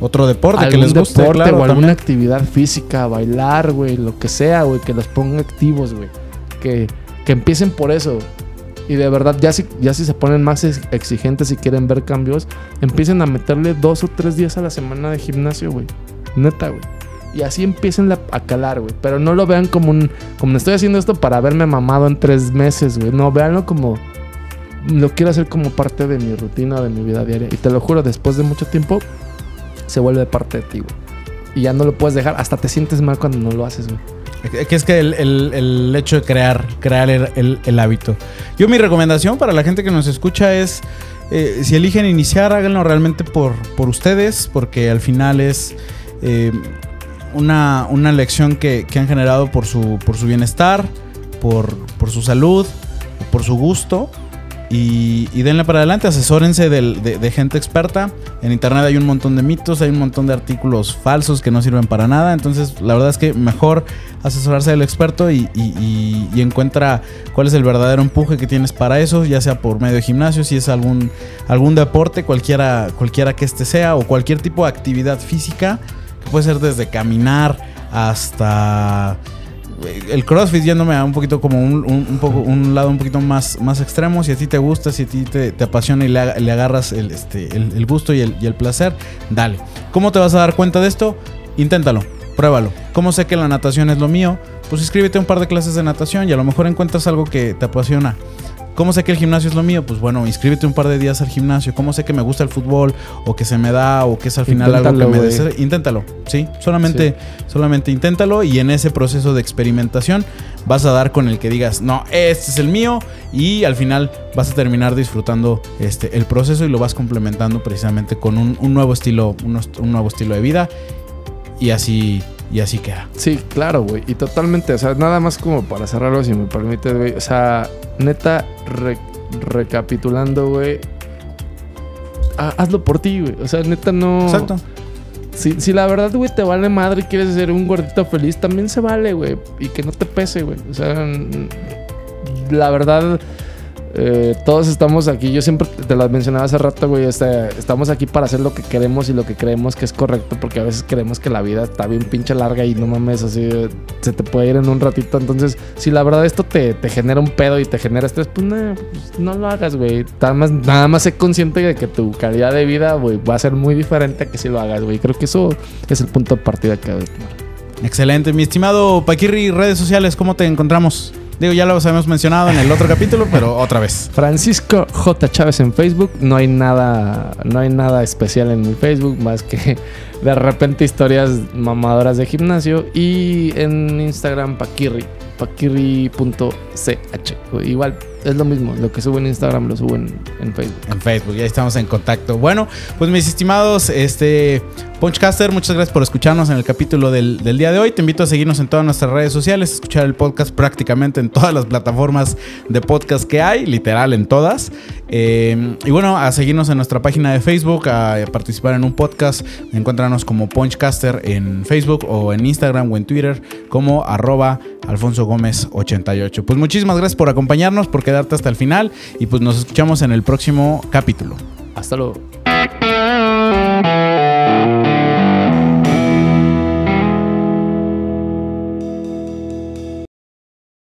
Otro deporte que les guste, deporte claro, o alguna también. actividad física, bailar, güey, lo que sea, güey, que los ponga activos, güey. Que, que empiecen por eso. Y de verdad, ya si, ya si se ponen más ex- exigentes y quieren ver cambios, empiecen a meterle dos o tres días a la semana de gimnasio, güey. Neta, güey. Y así empiecen a calar, güey. Pero no lo vean como un... Como estoy haciendo esto para verme mamado en tres meses, güey. No, véanlo como... Lo quiero hacer como parte de mi rutina, de mi vida diaria. Y te lo juro, después de mucho tiempo, se vuelve parte de ti. Y ya no lo puedes dejar. Hasta te sientes mal cuando no lo haces. Que es que el, el- el hecho de crear, crear el, el- el hábito. Yo mi recomendación para la gente que nos escucha es, eh, si eligen iniciar, háganlo realmente por, por ustedes, porque al final es eh, una, una lección que, que han generado por su, por su bienestar, por, por su salud, por su gusto. Y, denle para adelante, asesórense de, gente experta. En internet hay un montón de mitos, hay un montón de artículos falsos que no sirven para nada. Entonces, la verdad es que mejor asesorarse del experto y- y encuentra cuál es el verdadero empuje que tienes para eso, ya sea por medio de gimnasio, si es algún, algún deporte, cualquiera, cualquiera que este sea, o cualquier tipo de actividad física, que puede ser desde caminar hasta el CrossFit yéndome a un poquito como un, un- un poco, un lado un poquito más, más extremo. Si a ti te gusta, si a ti te, te apasiona y le, le agarras el, este, el, el gusto y el, y el placer, dale. ¿Cómo te vas a dar cuenta de esto? Inténtalo, pruébalo. ¿Cómo sé que la natación es lo mío? Pues inscríbete a un par de clases de natación y a lo mejor encuentras algo que te apasiona. ¿Cómo sé que el gimnasio es lo mío? Pues bueno, inscríbete un par de días al gimnasio. ¿Cómo sé que me gusta el fútbol o que se me da o que es al final algo que me desea? Inténtalo, sí. Solamente, solamente inténtalo y en ese proceso de experimentación vas a dar con el que digas, no, este es el mío y al final vas a terminar disfrutando este, el proceso y lo vas complementando precisamente con un, un nuevo estilo, un, un nuevo estilo de vida y así, y así queda. Sí, claro, güey. Y totalmente, o sea, nada más como para cerrarlo, si me permites, güey. O sea, neta, re- recapitulando, güey. ha- Hazlo por ti, güey. O sea, neta, no. Exacto. Si, si la verdad, güey, te vale madre y quieres ser un gordito feliz, también se vale, güey. Y que no te pese, güey. O sea, la verdad, eh, todos estamos aquí. Yo siempre te lo mencionaba hace rato, güey. este, estamos aquí para hacer lo que queremos y lo que creemos que es correcto, porque a veces creemos que la vida está bien pinche larga y no mames, así eh, se te puede ir en un ratito. Entonces, si la verdad esto te, te genera un pedo y te genera estrés, pues, pues, no lo hagas, güey. Nada más, nada más sé consciente de que tu calidad de vida, güey, va a ser muy diferente a que si lo hagas, güey. Creo que eso es el punto de partida que debes tomar. Excelente. Mi estimado Paquirri, redes sociales, ¿cómo te encontramos? Digo, ya los habíamos mencionado en el otro capítulo, pero otra vez. Francisco J. Chávez en Facebook. No hay nada, no hay nada especial en mi Facebook más que de repente historias mamadoras de gimnasio. Y en Instagram, Paquirri. Igual es lo mismo. Lo que subo en Instagram lo subo en, en Facebook. En Facebook, ya estamos en contacto. Bueno, pues mis estimados, este Punchcaster, muchas gracias por escucharnos en el capítulo del, del día de hoy. Te invito a seguirnos en todas nuestras redes sociales, escuchar el podcast prácticamente en todas las plataformas de podcast que hay, literal en todas. Eh, y bueno, a seguirnos en nuestra página de Facebook, a, participar en un podcast. Encuéntranos como Punchcaster en Facebook o en Instagram o en Twitter como arroba Alfonso Gómez 88. Pues muchísimas gracias por acompañarnos, por quedarte hasta el final y pues nos escuchamos en el próximo capítulo. Hasta luego.